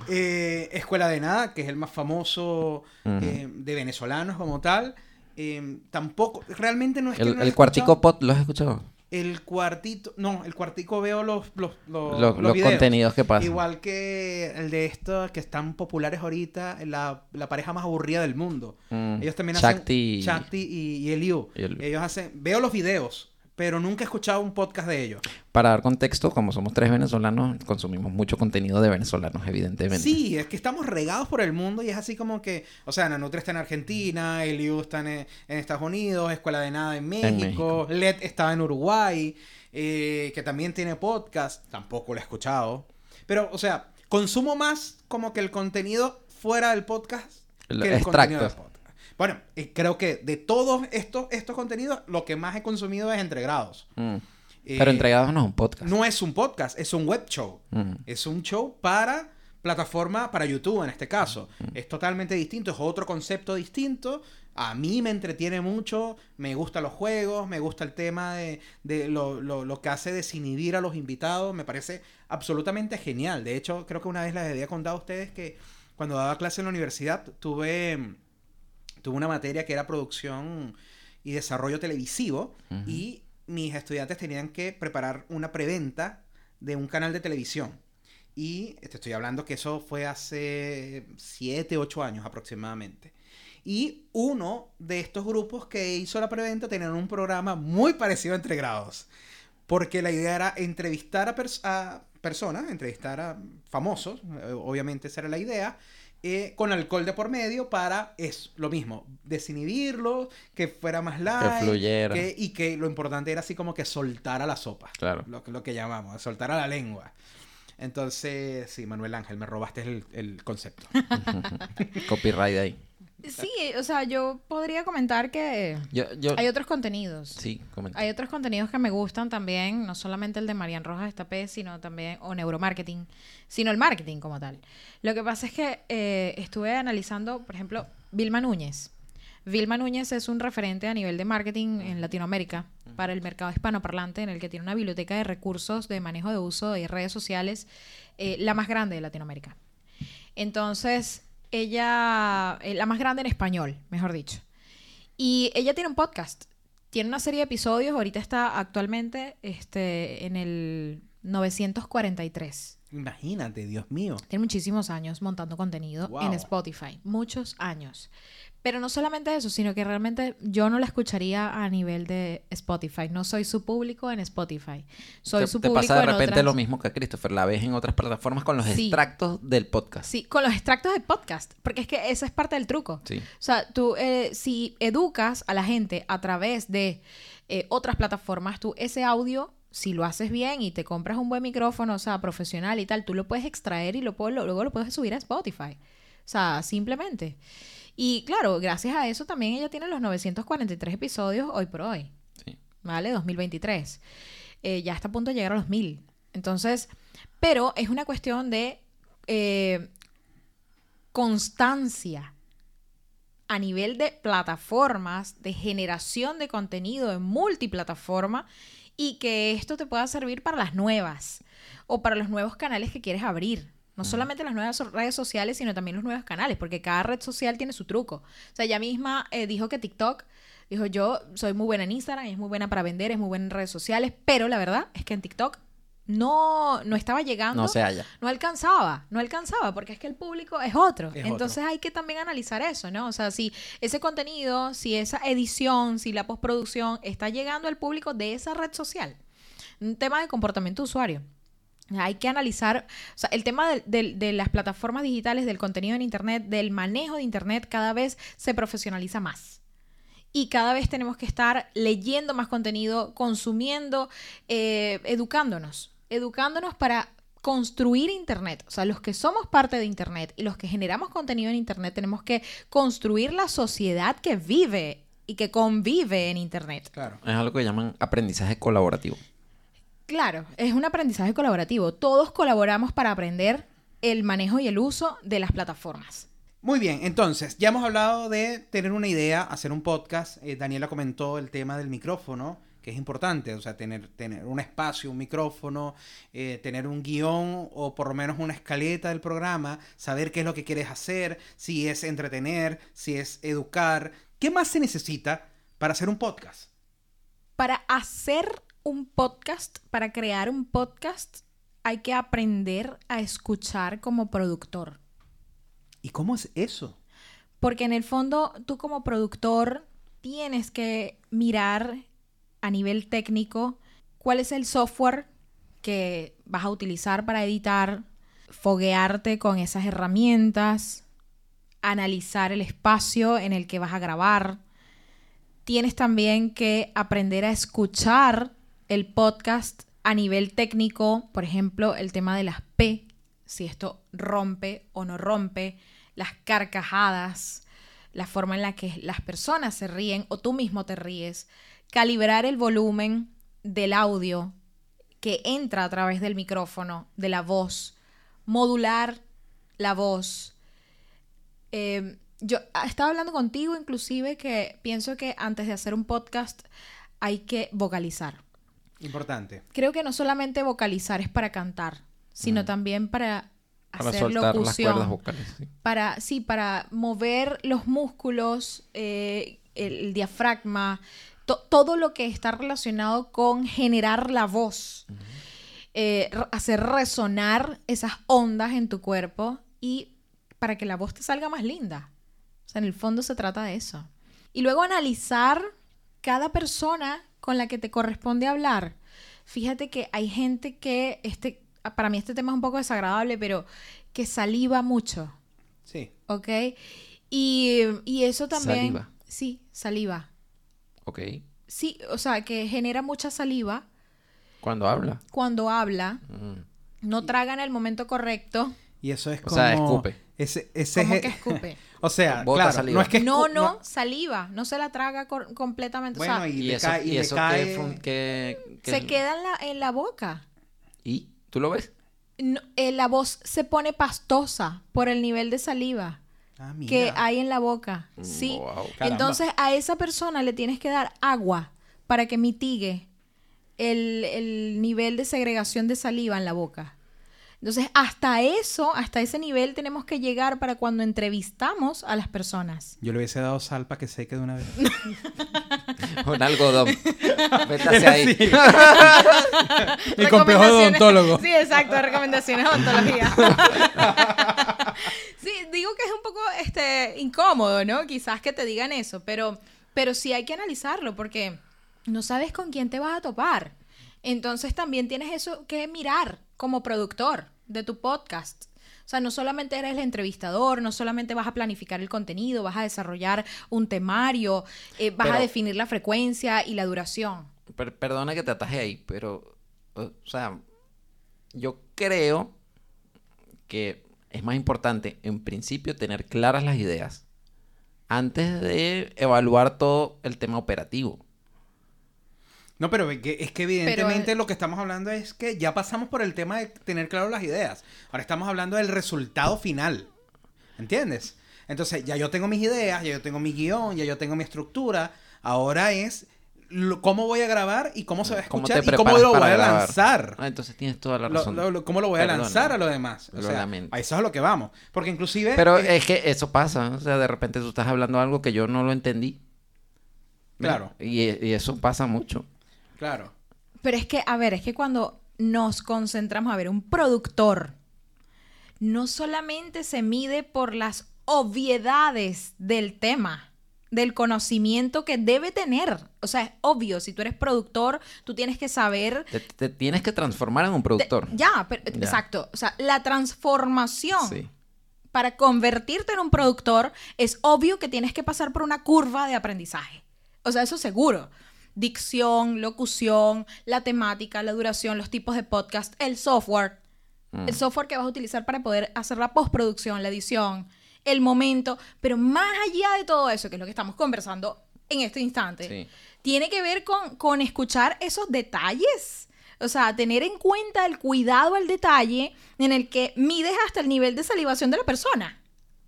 Eh, Escuela de Nada, que es el más famoso eh, de venezolanos como tal. Eh, tampoco, realmente no es que El, no el cuartico escuchado. pot, ¿lo has escuchado? El cuartito, no, el cuartico veo los, los, los, Los, los los videos. contenidos que pasan. Igual que el de estos que están populares ahorita, la, la pareja más aburrida del mundo. Mm, Ellos también Shakti hacen Shakti y, y Eliu. y el- Ellos hacen, veo los videos, pero nunca he escuchado un podcast de ellos. Para dar contexto, como somos tres venezolanos, consumimos mucho contenido de venezolanos, evidentemente. Sí, es que estamos regados por el mundo y es así como que, o sea, Nanutria está en Argentina, Eliu está en, en Estados Unidos, Escuela de Nada en México, México. Led estaba en Uruguay, eh, que también tiene podcast, tampoco lo he escuchado. Pero, o sea, consumo más como que el contenido fuera del podcast El que el contenido del extracto. podcast. Bueno, eh, creo que de todos estos, estos contenidos, lo que más he consumido es Entregrados. Mm. Eh, Pero entregados no es un podcast. No es un podcast, es un web show. Mm. Es un show para plataforma, para YouTube en este caso. Es totalmente distinto, es otro concepto distinto. A mí me entretiene mucho, me gustan los juegos, me gusta el tema de, de lo, lo- lo que hace desinhibir a los invitados, me parece absolutamente genial. De hecho, creo que una vez les había contado a ustedes que cuando daba clase en la universidad tuve, tuve una materia que era producción y desarrollo televisivo y mis estudiantes tenían que preparar una preventa de un canal de televisión. Y te estoy hablando que eso fue hace 7, 8 años aproximadamente. Y uno de estos grupos que hizo la preventa tenían un programa muy parecido a Entre Grados. Porque la idea era entrevistar a, pers- a personas, entrevistar a famosos, eh, obviamente esa era la idea, eh, con alcohol de por medio para, es lo mismo, desinhibirlo, que fuera más light, fluyera. que- y que lo importante era así como que soltara la sopa. Claro. Lo, que- lo que llamamos, soltar a la lengua. Entonces, sí, Manuel Ángel, me robaste el, el concepto. Copyright ahí. Sí, o sea, yo podría comentar que Yo, yo... hay otros contenidos. Sí, comenta. Hay otros contenidos que me gustan también, no solamente el de Marian Rojas Estapé, sino también, o neuromarketing, sino el marketing como tal. Lo que pasa es que eh, estuve analizando, por ejemplo, Vilma Núñez. Vilma Núñez es un referente a nivel de marketing en Latinoamérica para el mercado hispanoparlante, en el que tiene una biblioteca de recursos de manejo de uso de redes sociales, eh, la más grande de Latinoamérica. Entonces, ella, eh, la más grande en español, mejor dicho. Y ella tiene un podcast. Tiene una serie de episodios. Ahorita está actualmente este, en el 943. Imagínate, Dios mío. Tiene muchísimos años montando contenido Wow. en Spotify. Muchos años. Pero no solamente eso, sino que realmente yo no la escucharía a nivel de Spotify. No soy su público en Spotify. Soy te, su te público pasa de en repente otras- lo mismo que a Christopher. La ves en otras plataformas con los Sí. extractos del podcast. Sí, con los extractos de podcast. Porque es que esa es parte del truco. Sí. O sea, tú, eh, si educas a la gente a través de eh, otras plataformas, tú ese audio, si lo haces bien y te compras un buen micrófono, o sea, profesional y tal, tú lo puedes extraer y lo lo- luego lo puedes subir a Spotify. O sea, simplemente. Y claro, gracias a eso también ella tiene los 943 episodios hoy por hoy. Sí. ¿vale? 2023. Eh, ya está a punto de llegar a los 1000. Entonces, pero es una cuestión de eh, constancia a nivel de plataformas, de generación de contenido en multiplataforma y que esto te pueda servir para las nuevas o para los nuevos canales que quieres abrir. No solamente las nuevas redes sociales, sino también los nuevos canales, porque cada red social tiene su truco. O sea, ella misma eh, dijo que TikTok, dijo yo soy muy buena en Instagram, es muy buena para vender, es muy buena en redes sociales, pero la verdad es que en TikTok no, no estaba llegando No se halla. no alcanzaba, no alcanzaba, porque es que el público es otro. Es Entonces hay que también analizar eso, ¿no? O sea, si ese contenido, si esa edición, si la postproducción está llegando al público de esa red social. Un tema de comportamiento de usuario. Hay que analizar, o sea, el tema de, las plataformas digitales, del contenido en Internet, del manejo de Internet, cada vez se profesionaliza más. Y cada vez tenemos que estar leyendo más contenido, consumiendo, eh, educándonos, educándonos para construir Internet. O sea, los que somos parte de Internet y los que generamos contenido en Internet tenemos que construir la sociedad que vive y que convive en Internet. Claro. Es algo que llaman aprendizaje colaborativo. Claro, es un aprendizaje colaborativo. Todos colaboramos para aprender el manejo y el uso de las plataformas. Muy bien, entonces, ya hemos hablado de tener una idea, hacer un podcast. Eh, Daniela comentó el tema del micrófono, que es importante, o sea, tener, tener un espacio, un micrófono, eh, tener un guion o por lo menos una escaleta del programa, saber qué es lo que quieres hacer, si es entretener, si es educar. ¿Qué más se necesita para hacer un podcast? Para hacer un podcast, para crear un podcast, hay que aprender a escuchar como productor. ¿Y cómo es eso? Porque en el fondo tú como productor tienes que mirar a nivel técnico cuál es el software que vas a utilizar para editar, foguearte con esas herramientas, analizar el espacio en el que vas a grabar. Tienes también que aprender a escuchar el podcast a nivel técnico, por ejemplo, el tema de las P, si esto rompe o no rompe, las carcajadas, la forma en la que las personas se ríen o tú mismo te ríes, calibrar el volumen del audio que entra a través del micrófono, de la voz, modular la voz. Eh, yo estaba hablando contigo inclusive que pienso que antes de hacer un podcast hay que vocalizar. Importante. Creo que no solamente vocalizar es para cantar, sino Mm. también para Para hacer soltar las locución cuerdas vocales. sí. para, sí, para mover los músculos, eh, el, el diafragma, to- todo lo que está relacionado con generar la voz, eh, hacer resonar esas ondas en tu cuerpo y para que la voz te salga más linda. O sea, en el fondo se trata de eso. Y luego analizar cada persona con la que te corresponde hablar. Fíjate que hay gente que, este, para mí este tema es un poco desagradable, pero que saliva mucho. Sí. ¿ok? Y, y eso también... Saliva. Sí, saliva. Ok. Sí, o sea, que genera mucha saliva Cuando habla. cuando habla, Mm. no traga en el momento correcto, Y eso es O como... sea, escupe. Ese, ese como es- que escupe. O sea, Bota claro, saliva. no es que no, no, saliva, no se la traga completamente. o Bueno, sea, y, Y, le eso, cae, y y le eso cae- que, fun- que- que- se queda en la, en la boca. ¿Y? ¿Tú lo ves? No, eh, la voz se pone pastosa por el nivel de saliva. Ah, que hay en la boca. Mm, Sí. wow. Entonces a esa persona le tienes que dar agua para que mitigue el, el nivel de segregación de saliva en la boca. Entonces, hasta eso, hasta ese nivel tenemos que llegar para cuando entrevistamos a las personas. Yo le hubiese dado sal para que seque de una vez. Un algodón. Hacia ahí. Sí. Mi complejo de odontólogo. Sí, exacto, recomendaciones de odontología. sí, digo que es un poco este, incómodo, ¿no? Quizás que te digan eso, pero, pero sí hay que analizarlo porque no sabes con quién te vas a topar. Entonces también tienes eso que mirar como productor de tu podcast. O sea, no solamente eres el entrevistador, no solamente vas a planificar el contenido, vas a desarrollar un temario, eh, vas a definir la frecuencia y la duración. Per- perdona que te ataje ahí, pero, o sea, yo creo que es más importante, en principio, tener claras las ideas antes de evaluar todo el tema operativo. No, pero es que, evidentemente Pero, eh, lo que estamos hablando es que ya pasamos por el tema de tener claro las ideas. Ahora estamos hablando del resultado final. ¿Entiendes? Entonces, ya yo tengo mis ideas, ya yo tengo mi guion, ya yo tengo mi estructura. Ahora es lo- cómo voy a grabar y cómo se va a ¿Cómo escuchar te y cómo lo voy a grabar? lanzar. Ah, entonces tienes toda la razón. lo- lo- ¿Cómo lo voy a lanzar a lo demás? O sea, a eso es a lo que vamos. Porque inclusive... Pero eh, es que eso pasa, o sea, de repente tú estás hablando algo que yo no lo entendí. Claro. Y, y eso pasa mucho. Claro. Pero es que, a ver, es que cuando nos concentramos, a ver, un productor no solamente se mide por las obviedades del tema, del conocimiento que debe tener. O sea, es obvio, si tú eres productor, tú tienes que saber... Te, te tienes que transformar en un productor. ya, pero- Ya. exacto. O sea, la transformación Sí. para convertirte en un productor, es obvio que tienes que pasar por una curva de aprendizaje. O sea, eso seguro. Dicción, locución, la temática, la duración, los tipos de podcast, el software, Mm. el software que vas a utilizar para poder hacer la postproducción, la edición, el momento, pero más allá de todo eso, que es lo que estamos conversando en este instante, Sí. tiene que ver con, con escuchar esos detalles. O sea, tener en cuenta el cuidado al detalle en el que mides hasta el nivel de salivación de la persona.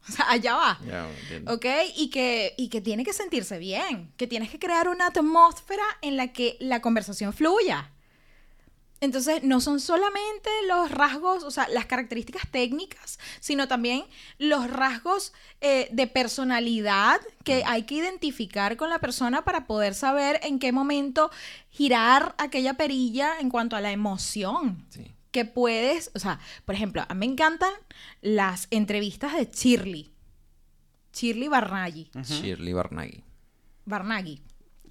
O sea, allá va. Entiendo. ¿Ok? Y que, y que tiene que sentirse bien, que tienes que crear una atmósfera en la que la conversación fluya. Entonces, no son solamente los rasgos, o sea, las características técnicas, sino también los rasgos eh, de personalidad que hay que identificar con la persona para poder saber en qué momento girar aquella perilla en cuanto a la emoción Sí. Que puedes, o sea, por ejemplo, a mí me encantan las entrevistas de Shirley. Shirley Barnaghi. Shirley Barnaghi. Barnaghi.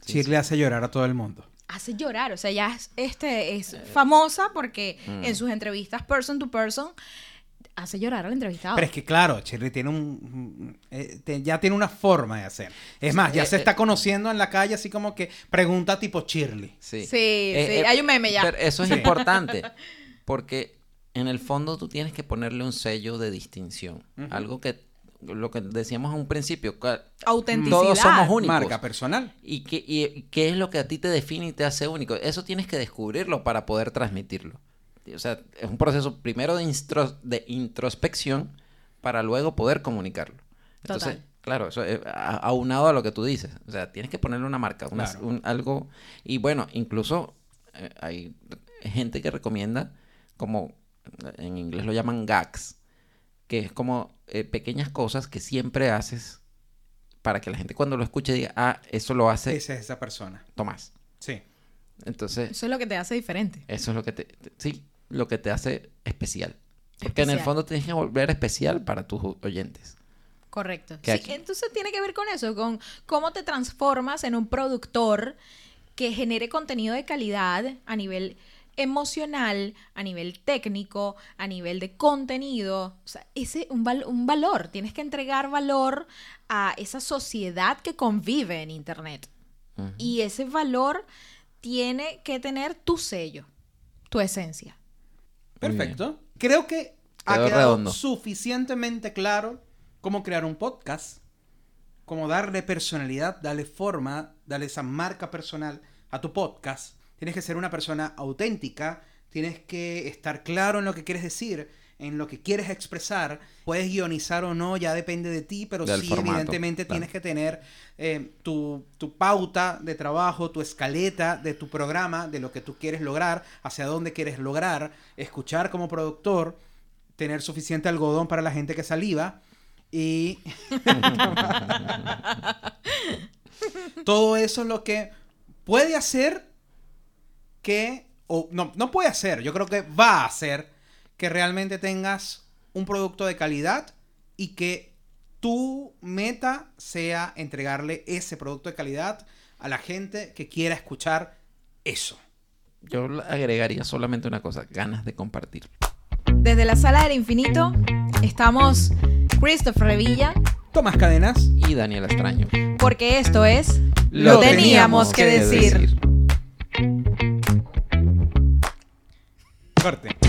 Sí, Shirley hace llorar a todo el mundo. Hace llorar, o sea, ya es, este, es famosa porque Mm. en sus entrevistas person to person hace llorar al entrevistado. Pero es que claro, Shirley tiene un... eh, te- ya tiene una forma de hacer. Es más, ya Eh, se eh. está conociendo en la calle así como que pregunta tipo Shirley. Sí, Sí, sí, hay un meme ya. pero eso es Sí. importante, porque en el fondo tú tienes que ponerle un sello de distinción. Algo que, lo que decíamos en un principio, Autenticidad. todos somos únicos. Marca personal. ¿Y qué, y qué es lo que a ti te define y te hace único? Eso tienes que descubrirlo para poder transmitirlo. O sea, es un proceso primero de, introspección para luego poder comunicarlo. Entonces, Total. claro, eso es a- aunado a lo que tú dices. O sea, tienes que ponerle una marca, una- Claro. un- algo. Y bueno, incluso eh, hay gente que recomienda, como en inglés lo llaman gags, que es como eh, pequeñas cosas que siempre haces para que la gente cuando lo escuche diga, ah, eso lo hace Esa es esa persona. Tomás. Sí. Entonces, Eso es lo que te hace diferente. eso es lo que te, te- sí, lo que te hace especial. Porque en el Especial. fondo tienes que volver especial para tus oyentes. Correcto. Sí, aquí- entonces tiene que ver con eso, con cómo te transformas en un productor que genere contenido de calidad a nivel emocional, a nivel técnico, a nivel de contenido. O sea, ese un, val- un valor. Tienes que entregar valor a esa sociedad que convive en Internet. Y ese valor tiene que tener tu sello, tu esencia. Perfecto. Creo que ha quedado redondo. suficientemente claro cómo crear un podcast, cómo darle personalidad, darle forma, darle esa marca personal a tu podcast. Tienes que ser una persona auténtica, tienes que estar claro en lo que quieres decir, en lo que quieres expresar. Puedes guionizar o no, ya depende de ti, pero Del sí, formato, evidentemente claro. tienes que tener eh, tu, tu pauta de trabajo, tu escaleta de tu programa, de lo que tú quieres lograr, hacia dónde quieres lograr, escuchar como productor, tener suficiente algodón para la gente que saliva y todo eso es lo que puede hacer que, o no, no puede hacer, yo creo que va a hacer que realmente tengas un producto de calidad y que tu meta sea entregarle ese producto de calidad a la gente que quiera escuchar eso. Yo le agregaría solamente una cosa, ganas de compartir. Desde la sala del infinito estamos Christopher Revilla, Tomás Cadenas. Y Daniel Extraño. porque esto es Lo teníamos que que decir corte.